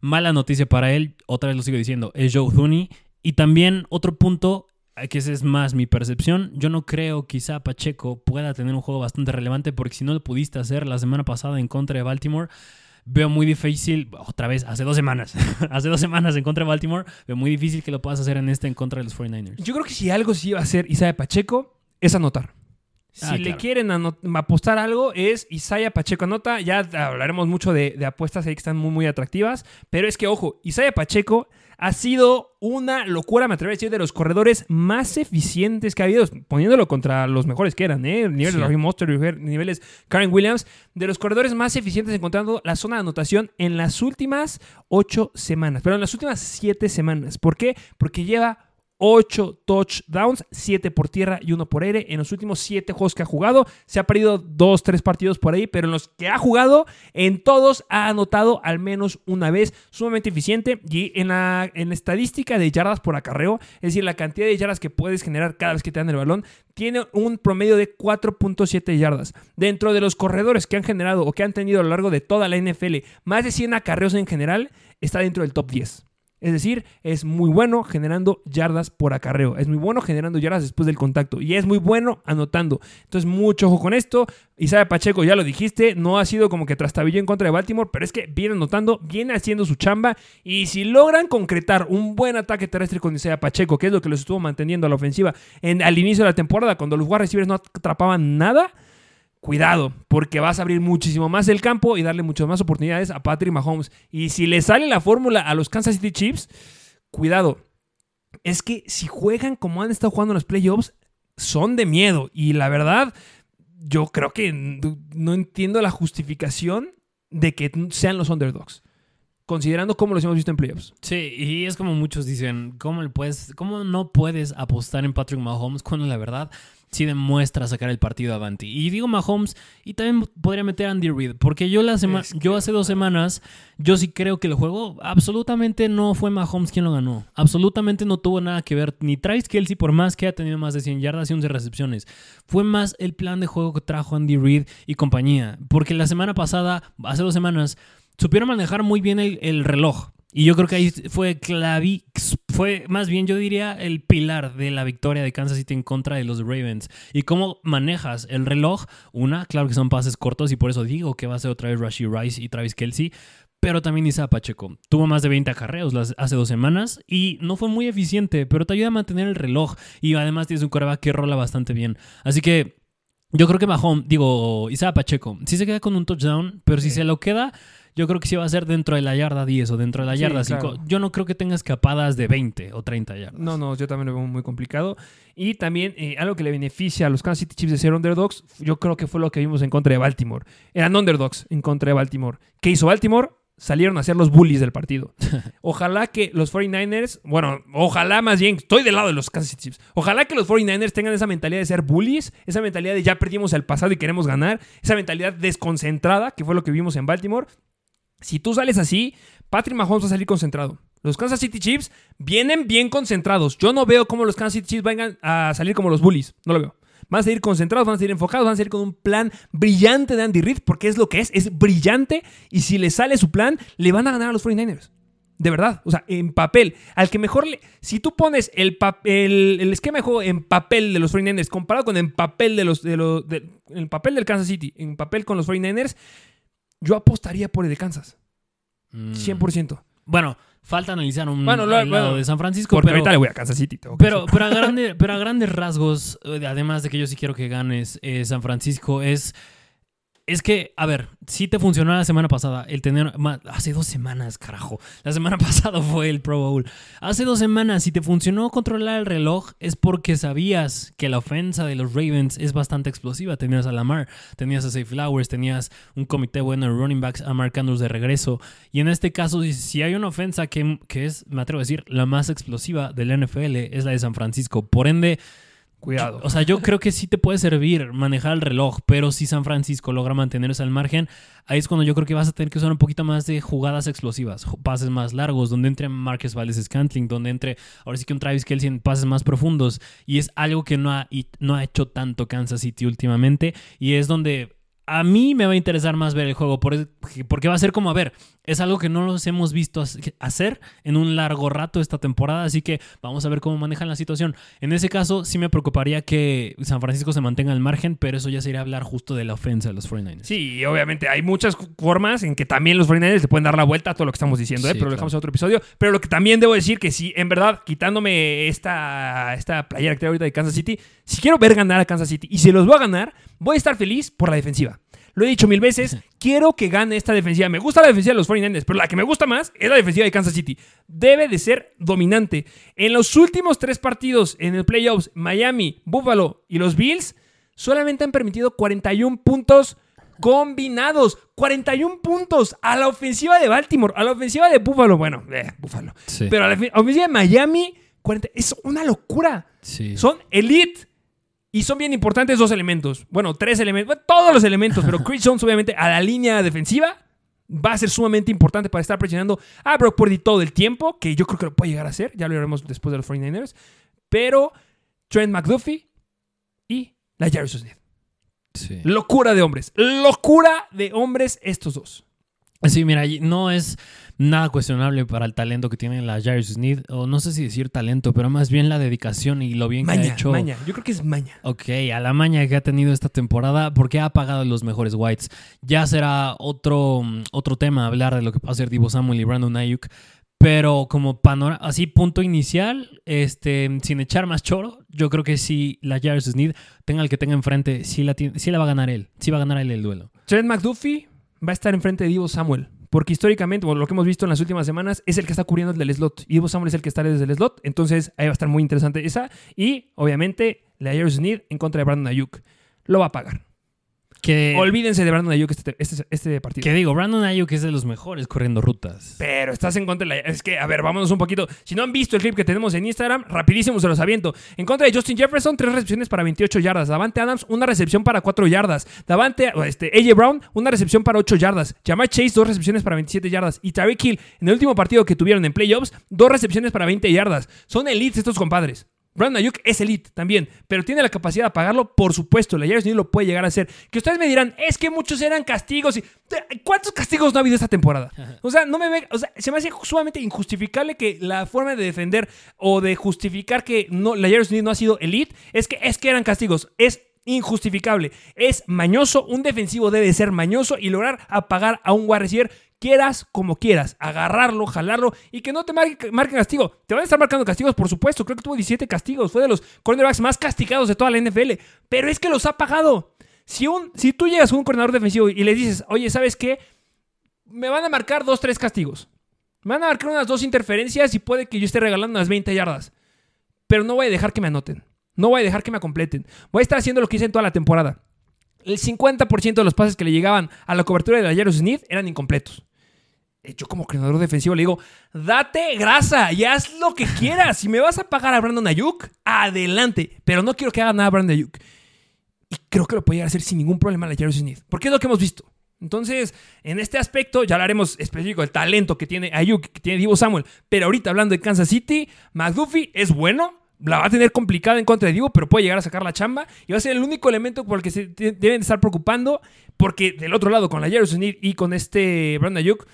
Mala noticia para él, otra vez lo sigo diciendo, es Joe Thuney. Y también otro punto, que esa es más mi percepción, yo no creo quizá Pacheco pueda tener un juego bastante relevante porque si no lo pudiste hacer la semana pasada en contra de Baltimore, veo muy difícil, otra vez, hace dos semanas, [laughs] hace dos semanas en contra de Baltimore, veo muy difícil que lo puedas hacer en este en contra de los 49ers. Yo creo que si algo sí va a hacer Isaiah Pacheco es anotar. Si Ah, le claro. quieren apostar algo, es Isaiah Pacheco anota. Ya hablaremos mucho de, de apuestas ahí que están muy, muy atractivas. Pero es que, ojo, Isaiah Pacheco ha sido una locura, me atrevo a decir, de los corredores más eficientes que ha habido, poniéndolo contra los mejores que eran, ¿eh? Niveles Sí. de Raheem Mostert, niveles Karen Williams, de los corredores más eficientes encontrando la zona de anotación en las últimas ocho semanas, pero en las últimas siete semanas. ¿Por qué? Porque lleva 8 touchdowns, 7 por tierra y 1 por aire. En los últimos 7 juegos que ha jugado, se ha perdido 2, 3 partidos por ahí, pero en los que ha jugado, en todos ha anotado al menos una vez. Sumamente eficiente y en la, en la estadística de yardas por acarreo, es decir, la cantidad de yardas que puedes generar cada vez que te dan el balón, tiene un promedio de 4.7 yardas. Dentro de los corredores que han generado o que han tenido a lo largo de toda la NFL más de 100 acarreos en general, está dentro del top 10. Es decir, es muy bueno generando yardas por acarreo. Es muy bueno generando yardas después del contacto. Y es muy bueno anotando. Entonces, mucho ojo con esto. Isaiah Pacheco, ya lo dijiste, no ha sido como que trastabilló en contra de Baltimore, pero es que viene anotando, viene haciendo su chamba. Y si logran concretar un buen ataque terrestre con Isaiah Pacheco, que es lo que los estuvo manteniendo a la ofensiva en, al inicio de la temporada, cuando los wide receivers no atrapaban nada, cuidado, porque vas a abrir muchísimo más el campo y darle muchas más oportunidades a Patrick Mahomes. Y si le sale la fórmula a los Kansas City Chiefs, cuidado. Es que si juegan como han estado jugando en los playoffs, son de miedo. Y la verdad, yo creo que no entiendo la justificación de que sean los underdogs. Considerando cómo los hemos visto en playoffs. Sí, y es como muchos dicen, ¿cómo, puedes, ¿cómo no puedes apostar en Patrick Mahomes cuando la verdad sí demuestra sacar el partido avanti? Y digo Mahomes, y también podría meter a Andy Reid, porque yo, la sema- Es que- yo hace dos semanas, yo sí creo que el juego absolutamente no fue Mahomes quien lo ganó. Absolutamente no tuvo nada que ver, ni Travis Kelsey, por más que haya tenido más de 100 yardas y 11 recepciones. Fue más el plan de juego que trajo Andy Reid y compañía, porque la semana pasada, hace dos semanas, supieron manejar muy bien el, el reloj. Y yo creo que ahí fue clavi, fue más bien yo diría el pilar de la victoria de Kansas City en contra de los Ravens. Y cómo manejas el reloj, una, claro que son pases cortos y por eso digo que va a ser otra vez Rashi Rice y Travis Kelsey. Pero también Isaiah Pacheco. Tuvo más de 20 acarreos las, hace dos semanas y no fue muy eficiente, pero te ayuda a mantener el reloj. Y además tienes un coreback que rola bastante bien. Así que yo creo que Mahomes, digo, Isaiah Pacheco, sí se queda con un touchdown, pero si Sí. se lo queda, yo creo que sí va a ser dentro de la yarda 10 o dentro de la Sí, yarda 5. claro. Yo no creo que tenga escapadas de 20 o 30 yardas. No, no, yo también lo veo muy complicado. Y también eh, algo que le beneficia a los Kansas City Chiefs de ser underdogs, yo creo que fue lo que vimos en contra de Baltimore. Eran underdogs en contra de Baltimore. ¿Qué hizo Baltimore? Salieron a ser los bullies del partido. [laughs] Ojalá que los 49ers, bueno, ojalá más bien, estoy del lado de los Kansas City Chiefs. Ojalá que los 49ers tengan esa mentalidad de ser bullies, esa mentalidad de ya perdimos el pasado y queremos ganar, esa mentalidad desconcentrada, que fue lo que vimos en Baltimore. Si tú sales así, Patrick Mahomes va a salir concentrado. Los Kansas City Chiefs vienen bien concentrados. Yo no veo cómo los Kansas City Chiefs vengan a salir como los bullies. No lo veo. Van a seguir concentrados, van a seguir enfocados, van a seguir con un plan brillante de Andy Reid, porque es lo que es, es brillante. Y si le sale su plan, le van a ganar a los 49ers. De verdad, o sea, en papel. Al que mejor le. Si tú pones el, el, esquema de juego en papel de los 49ers comparado con el papel de los. De los de- el papel del Kansas City, en papel con los 49ers, yo apostaría por el de Kansas. Mm. 100%. Bueno, falta analizar un Bueno, lo- al lado bueno, de San Francisco, Porque pero, ahorita le voy a Kansas City. tengo que pero, decir. pero, a [laughs] grande- pero a grandes rasgos, eh, además de que yo sí quiero que ganes eh, San Francisco, es... Es que, a ver, sí te funcionó la semana pasada el tener. ma- Hace dos semanas, carajo. La semana [laughs] pasada fue el Pro Bowl. Hace dos semanas, si te funcionó controlar el reloj, es porque sabías que la ofensa de los Ravens es bastante explosiva. Tenías a Lamar, tenías a Safe Flowers, tenías un comité bueno de running backs a Mark Andrews de regreso. Y en este caso, si- si hay una ofensa que, que es, me atrevo a decir, la más explosiva del NFL, es la de San Francisco. Por ende. Cuidado. O sea, yo creo que sí te puede servir manejar el reloj, pero si San Francisco logra mantenerse al margen, ahí es cuando yo creo que vas a tener que usar un poquito más de jugadas explosivas, pases más largos, donde entre Marcus Valdez Scantling, donde entre ahora sí que un Travis Kelsey en pases más profundos. Y es algo que no ha, no ha hecho tanto Kansas City últimamente. Y es donde a mí me va a interesar más ver el juego por- porque va a ser como, a ver, es algo que no los hemos visto hace- hacer en un largo rato esta temporada, así que vamos a ver cómo manejan la situación. En ese caso, sí me preocuparía que San Francisco se mantenga al margen, pero eso ya sería hablar justo de la ofensa de los 49ers. Sí, obviamente hay muchas formas en que también los 49ers le pueden dar la vuelta a todo lo que estamos diciendo, ¿eh? Sí, pero lo dejamos en otro episodio. Pero lo que también debo decir que sí, en verdad, quitándome esta, esta playera que tengo ahorita de Kansas City, si quiero ver ganar a Kansas City y si los voy a ganar, voy a estar feliz por la defensiva. Lo he dicho mil veces, [laughs] quiero que gane esta defensiva. Me gusta la defensiva de los 49ers, pero la que me gusta más es la defensiva de Kansas City. Debe de ser dominante. En los últimos tres partidos en el playoffs, Miami, Buffalo y los Bills solamente han permitido 41 puntos combinados. 41 puntos a la ofensiva de Baltimore, a la ofensiva de Buffalo. Bueno, eh, Buffalo. Sí. Pero a la ofen- ofensiva de Miami, 40 es una locura. Sí. Son elite. Y son bien importantes dos elementos. Bueno, tres elementos. bueno, todos los elementos. Pero Chris Jones, obviamente, a la línea defensiva va a ser sumamente importante para estar presionando a Brock Purdy todo el tiempo. Que yo creo que lo puede llegar a hacer. Ya lo veremos después de los 49ers. Pero Trent McDuffie y la Jarvis Smith. Sí. Locura de hombres. Locura de hombres estos dos. Sí, mira, no es nada cuestionable para el talento que tiene la Jairus Sneed, o no sé si decir talento, pero más bien la dedicación y lo bien que ha hecho. maña. Yo creo que es maña. Ok, a la maña que ha tenido esta temporada, porque ha pagado los mejores whites. Ya será otro, mm, otro tema hablar de lo que va a hacer Divo Samuel y Brandon Ayuk. Pero como panorama, así punto inicial, este, sin echar más choro, yo creo que si la Jairus Sneed tenga el que tenga enfrente, sí la, tiene- sí la va a ganar él. Sí va a ganar él el duelo. Trent McDuffie va a estar enfrente de Divo Samuel. Porque históricamente, o lo que hemos visto en las últimas semanas, es el que está cubriendo el slot. Y Divo Samuel es el que está desde el slot. Entonces ahí va a estar muy interesante esa. Y obviamente, la Jairus Sneed en contra de Brandon Ayuk. Lo va a pagar. Que, Olvídense de Brandon Ayuk este, este, este partido. que digo, Brandon Ayuk es de los mejores corriendo rutas. Pero estás en contra de la... Es que, a ver, vámonos un poquito. Si no han visto el clip que tenemos en Instagram, rapidísimo se los aviento. En contra de Justin Jefferson, tres recepciones para 28 yardas. Davante Adams, una recepción para 4 yardas. Davante, este, AJ Brown, una recepción para 8 yardas. Jamar Chase, dos recepciones para 27 yardas. Y Tyreek Hill, en el último partido que tuvieron en playoffs, dos recepciones para 20 yardas. Son elites estos compadres. Brandon Ayuk es elite también, pero tiene la capacidad de pagarlo, por supuesto. La Jairus Neal lo puede llegar a hacer. Que ustedes me dirán, es que muchos eran castigos. y ¿Cuántos castigos no ha habido esta temporada? O sea, no me ve, o sea, se me hace sumamente injustificable que la forma de defender o de justificar que no, la Jairus Neal no ha sido elite es que es que eran castigos. Es injustificable. Es mañoso. Un defensivo debe ser mañoso y lograr apagar a un wide quieras como quieras, agarrarlo, jalarlo y que no te marque, marque castigo. Te van a estar marcando castigos, por supuesto. Creo que tuvo 17 castigos. Fue de los cornerbacks más castigados de toda la NFL. Pero es que los ha pagado. Si, un, si tú llegas con un coordinador defensivo y le dices, oye, ¿sabes qué? Me van a marcar dos, tres castigos. Me van a marcar unas dos interferencias y puede que yo esté regalando unas 20 yardas. Pero no voy a dejar que me anoten. No voy a dejar que me completen. Voy a estar haciendo lo que hice en toda la temporada. El 50% de los pases que le llegaban a la cobertura de Jairus Smith eran incompletos. Eh, Yo como coordinador defensivo le digo, date grasa y haz lo que [laughs] quieras. Si me vas a pagar a Brandon Ayuk, adelante. Pero no quiero que haga nada a Brandon Ayuk. Y creo que lo puede llegar a hacer sin ningún problema la Jairus Smith. Porque es lo que hemos visto. Entonces, en este aspecto, ya hablaremos específico del talento que tiene Ayuk, que tiene Divo Samuel. Pero ahorita hablando de Kansas City, McDuffie es bueno. La va a tener complicada en contra de Divo, pero puede llegar a sacar la chamba. Y va a ser el único elemento por el que se deben estar preocupando. Porque del otro lado, con la Smith y con este Brandon Ayuk,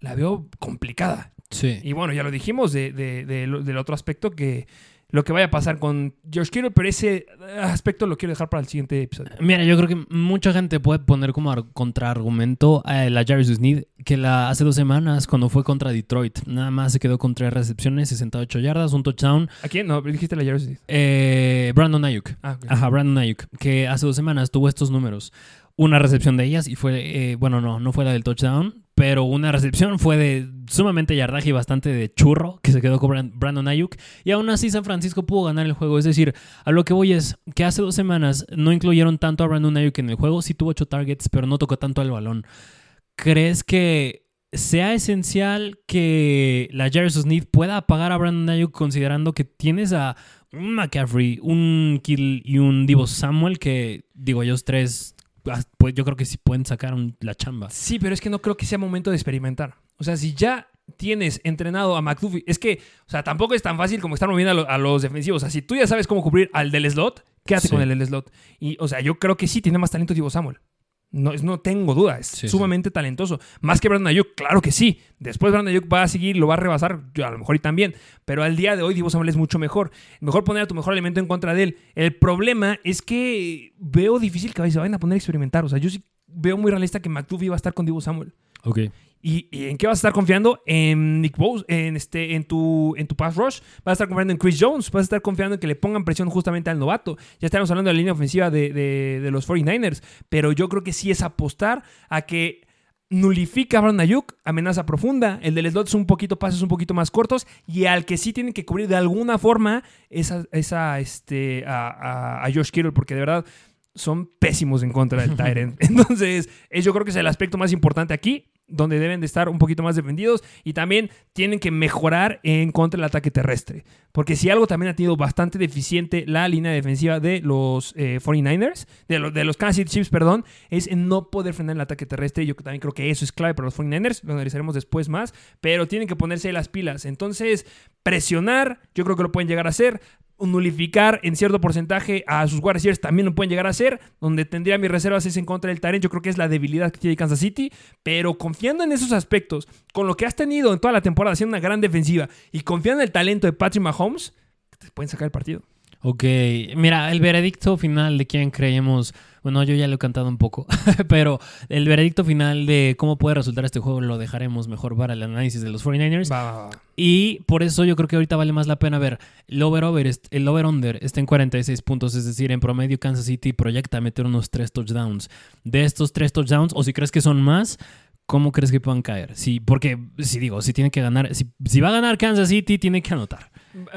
la veo complicada. Sí. Y bueno, ya lo dijimos de- de- de lo- del otro aspecto que lo que vaya a pasar con George Kittle, pero ese aspecto lo quiero dejar para el siguiente episodio. Mira, yo creo que mucha gente puede poner como ar- contraargumento a la Jarvis Sneed que la hace dos semanas cuando fue contra Detroit. Nada más se quedó con tres recepciones, 68 yardas, un touchdown. ¿A quién? No, dijiste la Jairus Smith. Eh, Brandon Ayuk. Ah. Ajá, Brandon Ayuk, que hace dos semanas tuvo estos números. Una recepción de ellas y fue, eh, bueno, no, no fue la del touchdown, pero una recepción fue de sumamente yardaje y bastante de churro que se quedó con Bran- Brandon Ayuk. Y aún así San Francisco pudo ganar el juego. Es decir, a lo que voy es que hace dos semanas no incluyeron tanto a Brandon Ayuk en el juego. Sí tuvo ocho targets, pero no tocó tanto al balón. ¿Crees que sea esencial que la Jarvis Smith pueda apagar a Brandon Ayuk considerando que tienes a un McCaffrey, un Kill y un Divo Samuel que, digo, ellos tres, pues yo creo que sí pueden sacar un- la chamba. Sí, pero es que no creo que sea momento de experimentar. O sea, si ya tienes entrenado a McDuffie, es que, o sea, tampoco es tan fácil como estar moviendo a, lo- a los defensivos. O sea, si tú ya sabes cómo cubrir al del slot, quédate Sí. con el del slot. Y, o sea, yo creo que sí tiene más talento Divo Samuel. No, es- no tengo duda, es Sí, sumamente talentoso. Más que Brandon Ayuk, claro que sí. Después Brandon Ayuk va a seguir, lo va a rebasar, yo, a lo mejor y también. Pero al día de hoy Divo Samuel es mucho mejor. Mejor poner a tu mejor elemento en contra de él. El problema es que veo difícil que se vayan a poner a experimentar. O sea, yo sí veo muy realista que McDuffie va a estar con Divo Samuel. Ok. ¿Y, y en qué vas a estar confiando? En Nick Bose, en, este, en, tu, en tu pass rush. Vas a estar confiando en Chris Jones. Vas a estar confiando en que le pongan presión justamente al novato. Ya estaremos hablando de la línea ofensiva de, de- de los 49ers. Pero yo creo que sí es apostar a que nulifica a Brandon Ayuk, amenaza profunda. El del slot es un poquito pases un poquito más cortos. Y al que sí tienen que cubrir de alguna forma esa, esa este, a, a, a Josh Kittle. Porque de verdad son pésimos en contra del [laughs] Tyrant. Entonces, es, yo creo que es el aspecto más importante aquí, donde deben de estar un poquito más defendidos y también tienen que mejorar en contra del ataque terrestre. Porque si algo también ha tenido bastante deficiente la línea defensiva de los eh, 49ers, de, los de los Kansas City Chiefs, perdón, es en no poder frenar el ataque terrestre. Yo también creo que eso es clave para los 49ers, lo analizaremos después más, pero tienen que ponerse las pilas. Entonces, presionar, yo creo que lo pueden llegar a hacer nulificar en cierto porcentaje a sus wide receivers también lo pueden llegar a hacer. Donde tendría mis reservas es en contra del Tyrant. Yo creo que es la debilidad que tiene Kansas City. Pero confiando en esos aspectos, con lo que has tenido en toda la temporada, haciendo una gran defensiva y confiando en el talento de Patrick Mahomes, te pueden sacar el partido. Ok, mira, el veredicto final de quién creemos, bueno, yo ya lo he cantado un poco, [laughs] pero el veredicto final de cómo puede resultar este juego lo dejaremos mejor para el análisis de los 49ers. Va, va, va. Y por eso yo creo que ahorita vale más la pena ver el over-over, el over-under está en 46 puntos, es decir, en promedio Kansas City proyecta meter unos 3 touchdowns. De estos 3 touchdowns, o si crees que son más, ¿cómo crees que puedan caer? Sí, porque, si digo, si tiene que ganar, si, si va a ganar Kansas City, tiene que anotar.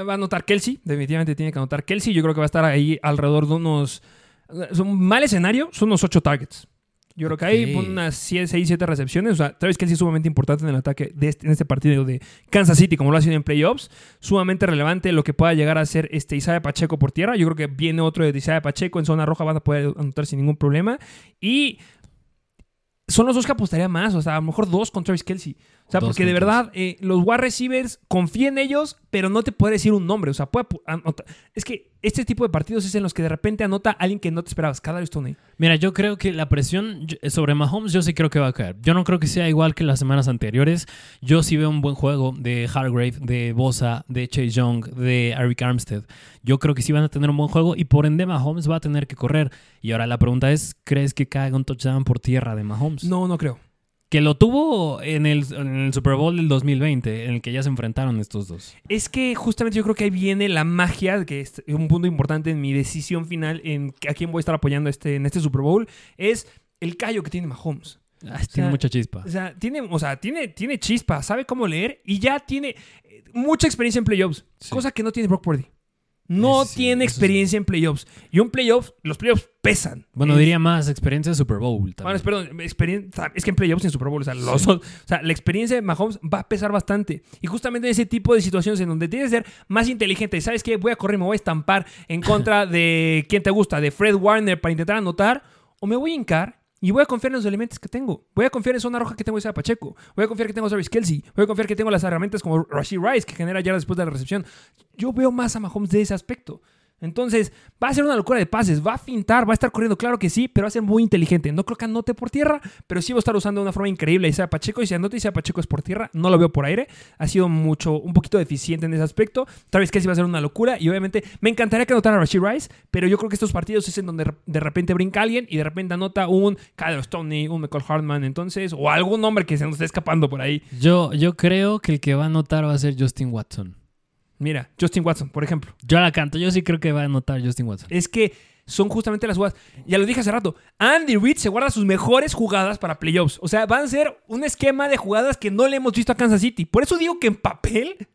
Va a anotar Kelsey, definitivamente tiene que anotar Kelsey. Yo creo que va a estar ahí alrededor de unos. Un mal escenario, son unos 8 targets. Yo creo que ahí Ok. pone unas 6, 7 recepciones. O sea, Travis Kelsey es sumamente importante en el ataque de este, en este partido de Kansas City, como lo ha sido en playoffs. Sumamente relevante lo que pueda llegar a ser este Isaiah Pacheco por tierra. Yo creo que viene otro de Isaiah Pacheco en zona roja, van a poder anotar sin ningún problema. Y son los dos que apostaría más, o sea, a lo mejor dos con Travis Kelsey. O sea, Dos porque de verdad, eh, los wide receivers confían en ellos, pero no te puede decir un nombre. O sea, puede pu- anota- Es que este tipo de partidos es en los que de repente anota alguien que no te esperabas. Cada Stoney. Mira, yo creo que la presión sobre Mahomes yo sí creo que va a caer. Yo no creo que sea igual que las semanas anteriores. Yo sí veo un buen juego de Hargrave, de Bosa, de Chase Young, de Eric Armstead. Yo creo que sí van a tener un buen juego y por ende Mahomes va a tener que correr. Y ahora la pregunta es, ¿crees que caiga un touchdown por tierra de Mahomes? No, no creo. Que lo tuvo en el, en el Super Bowl del 2020, en el que ya se enfrentaron estos dos. Es que justamente yo creo que ahí viene la magia, que es un punto importante en mi decisión final en a quién voy a estar apoyando este, en este Super Bowl, es el callo que tiene Mahomes. Ah, tiene mucha chispa. O sea, tiene, o sea, tiene, tiene chispa, sabe cómo leer y ya tiene mucha experiencia en playoffs, Sí. cosa que no tiene Brock Purdy. No sí, tiene sí. experiencia en playoffs. Y un playoffs, los playoffs pesan. Bueno, Es- diría más experiencia de Super Bowl Bueno, también. es, perdón, experiencia, es que en playoffs y en Super Bowl, o sea, los dos- o sea, la experiencia de Mahomes va a pesar bastante. Y justamente en ese tipo de situaciones en donde tienes que ser más inteligente, ¿sabes qué? Voy a correr, me voy a estampar en contra [laughs] de quién te gusta, de Fred Warner para intentar anotar, o me voy a hincar y voy a confiar en los elementos que tengo. Voy a confiar en zona roja que tengo Isaiah Pacheco. Voy a confiar que tengo a Travis Kelsey. Voy a confiar que tengo las herramientas como Rashid Rice, que genera ya después de la recepción. Yo veo más a Mahomes de ese aspecto. Entonces, va a ser una locura de pases, va a fintar, va a estar corriendo, claro que sí, pero va a ser muy inteligente. No creo que anote por tierra, pero sí va a estar usando de una forma increíble Isaiah Pacheco. Y si anota Isaiah Pacheco es por tierra, no lo veo por aire. Ha sido mucho, un poquito deficiente en ese aspecto. Tal vez que sí va a ser una locura. Y obviamente me encantaría que anotara a Rashid Rice, pero yo creo que estos partidos es en donde de repente brinca alguien y de repente anota un Kyle Stoney, un McCall Hartman, entonces, o algún nombre que se nos esté escapando por ahí. Yo, yo creo que el que va a anotar va a ser Justin Watson. Mira, Justin Watson, por ejemplo. Yo la canto, yo sí creo que va a anotar Justin Watson. es que son justamente las jugadas. Ya lo dije hace rato. Andy Reid se guarda sus mejores jugadas para playoffs. O sea, van a ser un esquema de jugadas que no le hemos visto a Kansas City. Por eso digo que en papel,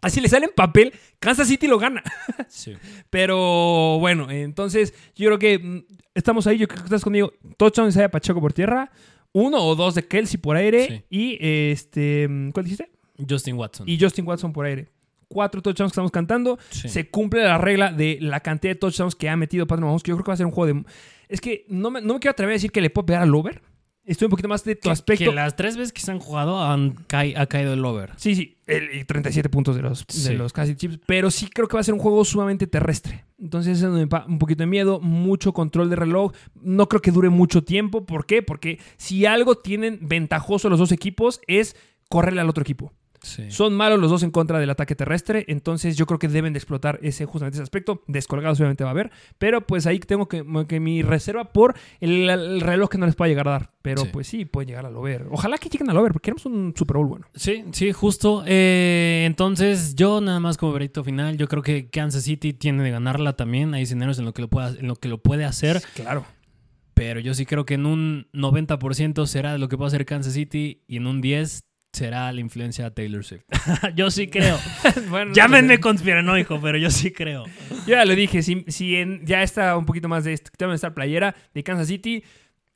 así le sale en papel, Kansas City lo gana. [laughs] Sí. Pero bueno, entonces yo creo que mm, estamos ahí. Yo creo que estás conmigo. Touchdown Isaiah Pacheco por tierra. Uno o dos de Kelsey por aire. Sí. Y este. ¿Cuál dijiste? Justin Watson. Y Justin Watson por aire. Cuatro touchdowns que estamos cantando. Sí. Se cumple la regla de la cantidad de touchdowns que ha metido Patrick Mahomes. Que yo creo que va a ser un juego de. Es que no me, no me quiero atrever a decir que le puedo pegar al over. estoy un poquito más de tu Que- aspecto. Que las tres veces que se han jugado han ha caído el over. Sí, sí, el, y 37 puntos de los, Sí. de los City Chiefs, pero sí creo que va a ser un juego sumamente terrestre. Entonces eso me da un poquito de miedo, mucho control de reloj. No creo que dure mucho tiempo. ¿Por qué? Porque si algo tienen ventajoso los dos equipos es correrle al otro equipo. Sí. Son malos los dos en contra del ataque terrestre, entonces yo creo que deben de explotar ese justamente ese aspecto. Descolgados obviamente va a haber, pero pues ahí tengo que, que mi reserva por el, el reloj que no les pueda llegar a dar. Pero Sí. pues sí, pueden llegar al over. Ojalá que lleguen al over, porque queremos un Super Bowl bueno. Sí, sí, justo. Eh, entonces, yo nada más como veredicto final, yo creo que Kansas City tiene de ganarla también. Hay escenarios en lo que lo pueda, en lo que lo puede hacer. Claro. Pero yo sí creo que en un 90% será lo que puede hacer Kansas City y en un 10 será la influencia de Taylor Swift. [laughs] yo sí creo. [laughs] bueno, Llámenme conspiranoico, pero yo sí creo. [laughs] Yo ya lo dije, si, si en- ya está un poquito más de este, quitando esta playera de Kansas City,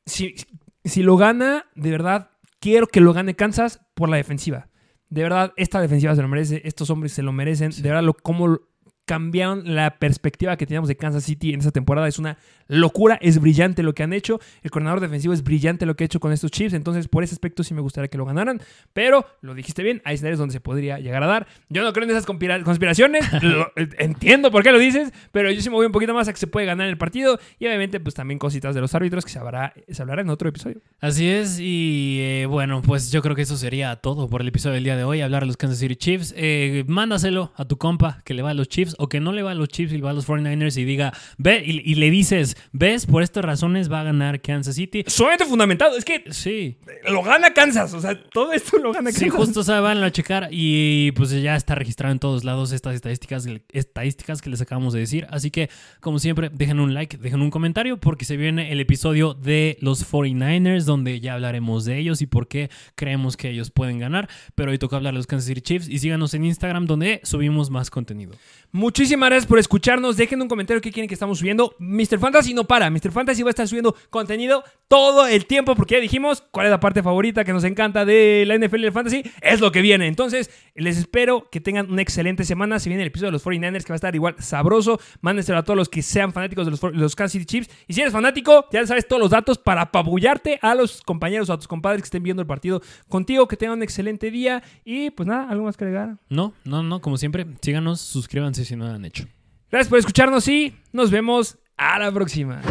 si, si lo gana, de verdad, quiero que lo gane Kansas por la defensiva. De verdad, esta defensiva se lo merece, estos hombres se lo merecen. De verdad, lo, cómo cambiaron la perspectiva que teníamos de Kansas City en esta temporada. Es una locura, es brillante lo que han hecho. El coordinador defensivo es brillante lo que ha hecho con estos Chiefs. Entonces, por ese aspecto sí me gustaría que lo ganaran. Pero lo dijiste bien, hay escenarios donde se podría llegar a dar. Yo no creo en esas conspira- conspiraciones. [laughs] lo- entiendo por qué lo dices, pero yo sí me voy un poquito más a que se puede ganar el partido. Y obviamente, pues también cositas de los árbitros que se hablará, se hablará en otro episodio. Así es, y eh, bueno, pues yo creo que eso sería todo por el episodio del día de hoy, hablar de los Kansas City Chiefs. Eh, mándaselo a tu compa que le va a los Chiefs o que no le va a los Chiefs y le va a los 49ers y diga, ve, y, y le dices, ves, por estas razones va a ganar Kansas City. Sumamente fundamentado. Es que Sí, lo gana Kansas. O sea, todo esto lo gana Kansas. sí, justo se van a checar y pues ya está registrado en todos lados estas estadísticas, estadísticas que les acabamos de decir. Así que, como siempre, dejen un like, dejen un comentario porque se viene el episodio de los 49ers donde ya hablaremos de ellos y por qué creemos que ellos pueden ganar. Pero hoy toca hablar de los Kansas City Chiefs y síganos en Instagram donde subimos más contenido. Muchísimas gracias por escucharnos. Dejen un comentario qué quieren que estamos subiendo. Mr. Fantasy no para. Mr. Fantasy va a estar subiendo contenido todo el tiempo porque ya dijimos cuál es la parte favorita que nos encanta de la NFL y el Fantasy. Es lo que viene. Entonces, les espero que tengan una excelente semana. Se viene el episodio de los 49ers que va a estar igual sabroso. Mándenselo a todos los que sean fanáticos de los, los Kansas City Chiefs. Y si eres fanático, ya sabes todos los datos para apabullarte a los compañeros o a tus compadres que estén viendo el partido contigo. Que tengan un excelente día. Y pues nada, algo más que agregar. No, no, no, como siempre, síganos, suscríbanse si no lo han hecho. Gracias por escucharnos y nos vemos a la próxima.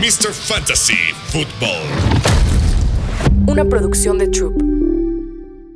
Mr. Fantasy Football. Una producción de Troop.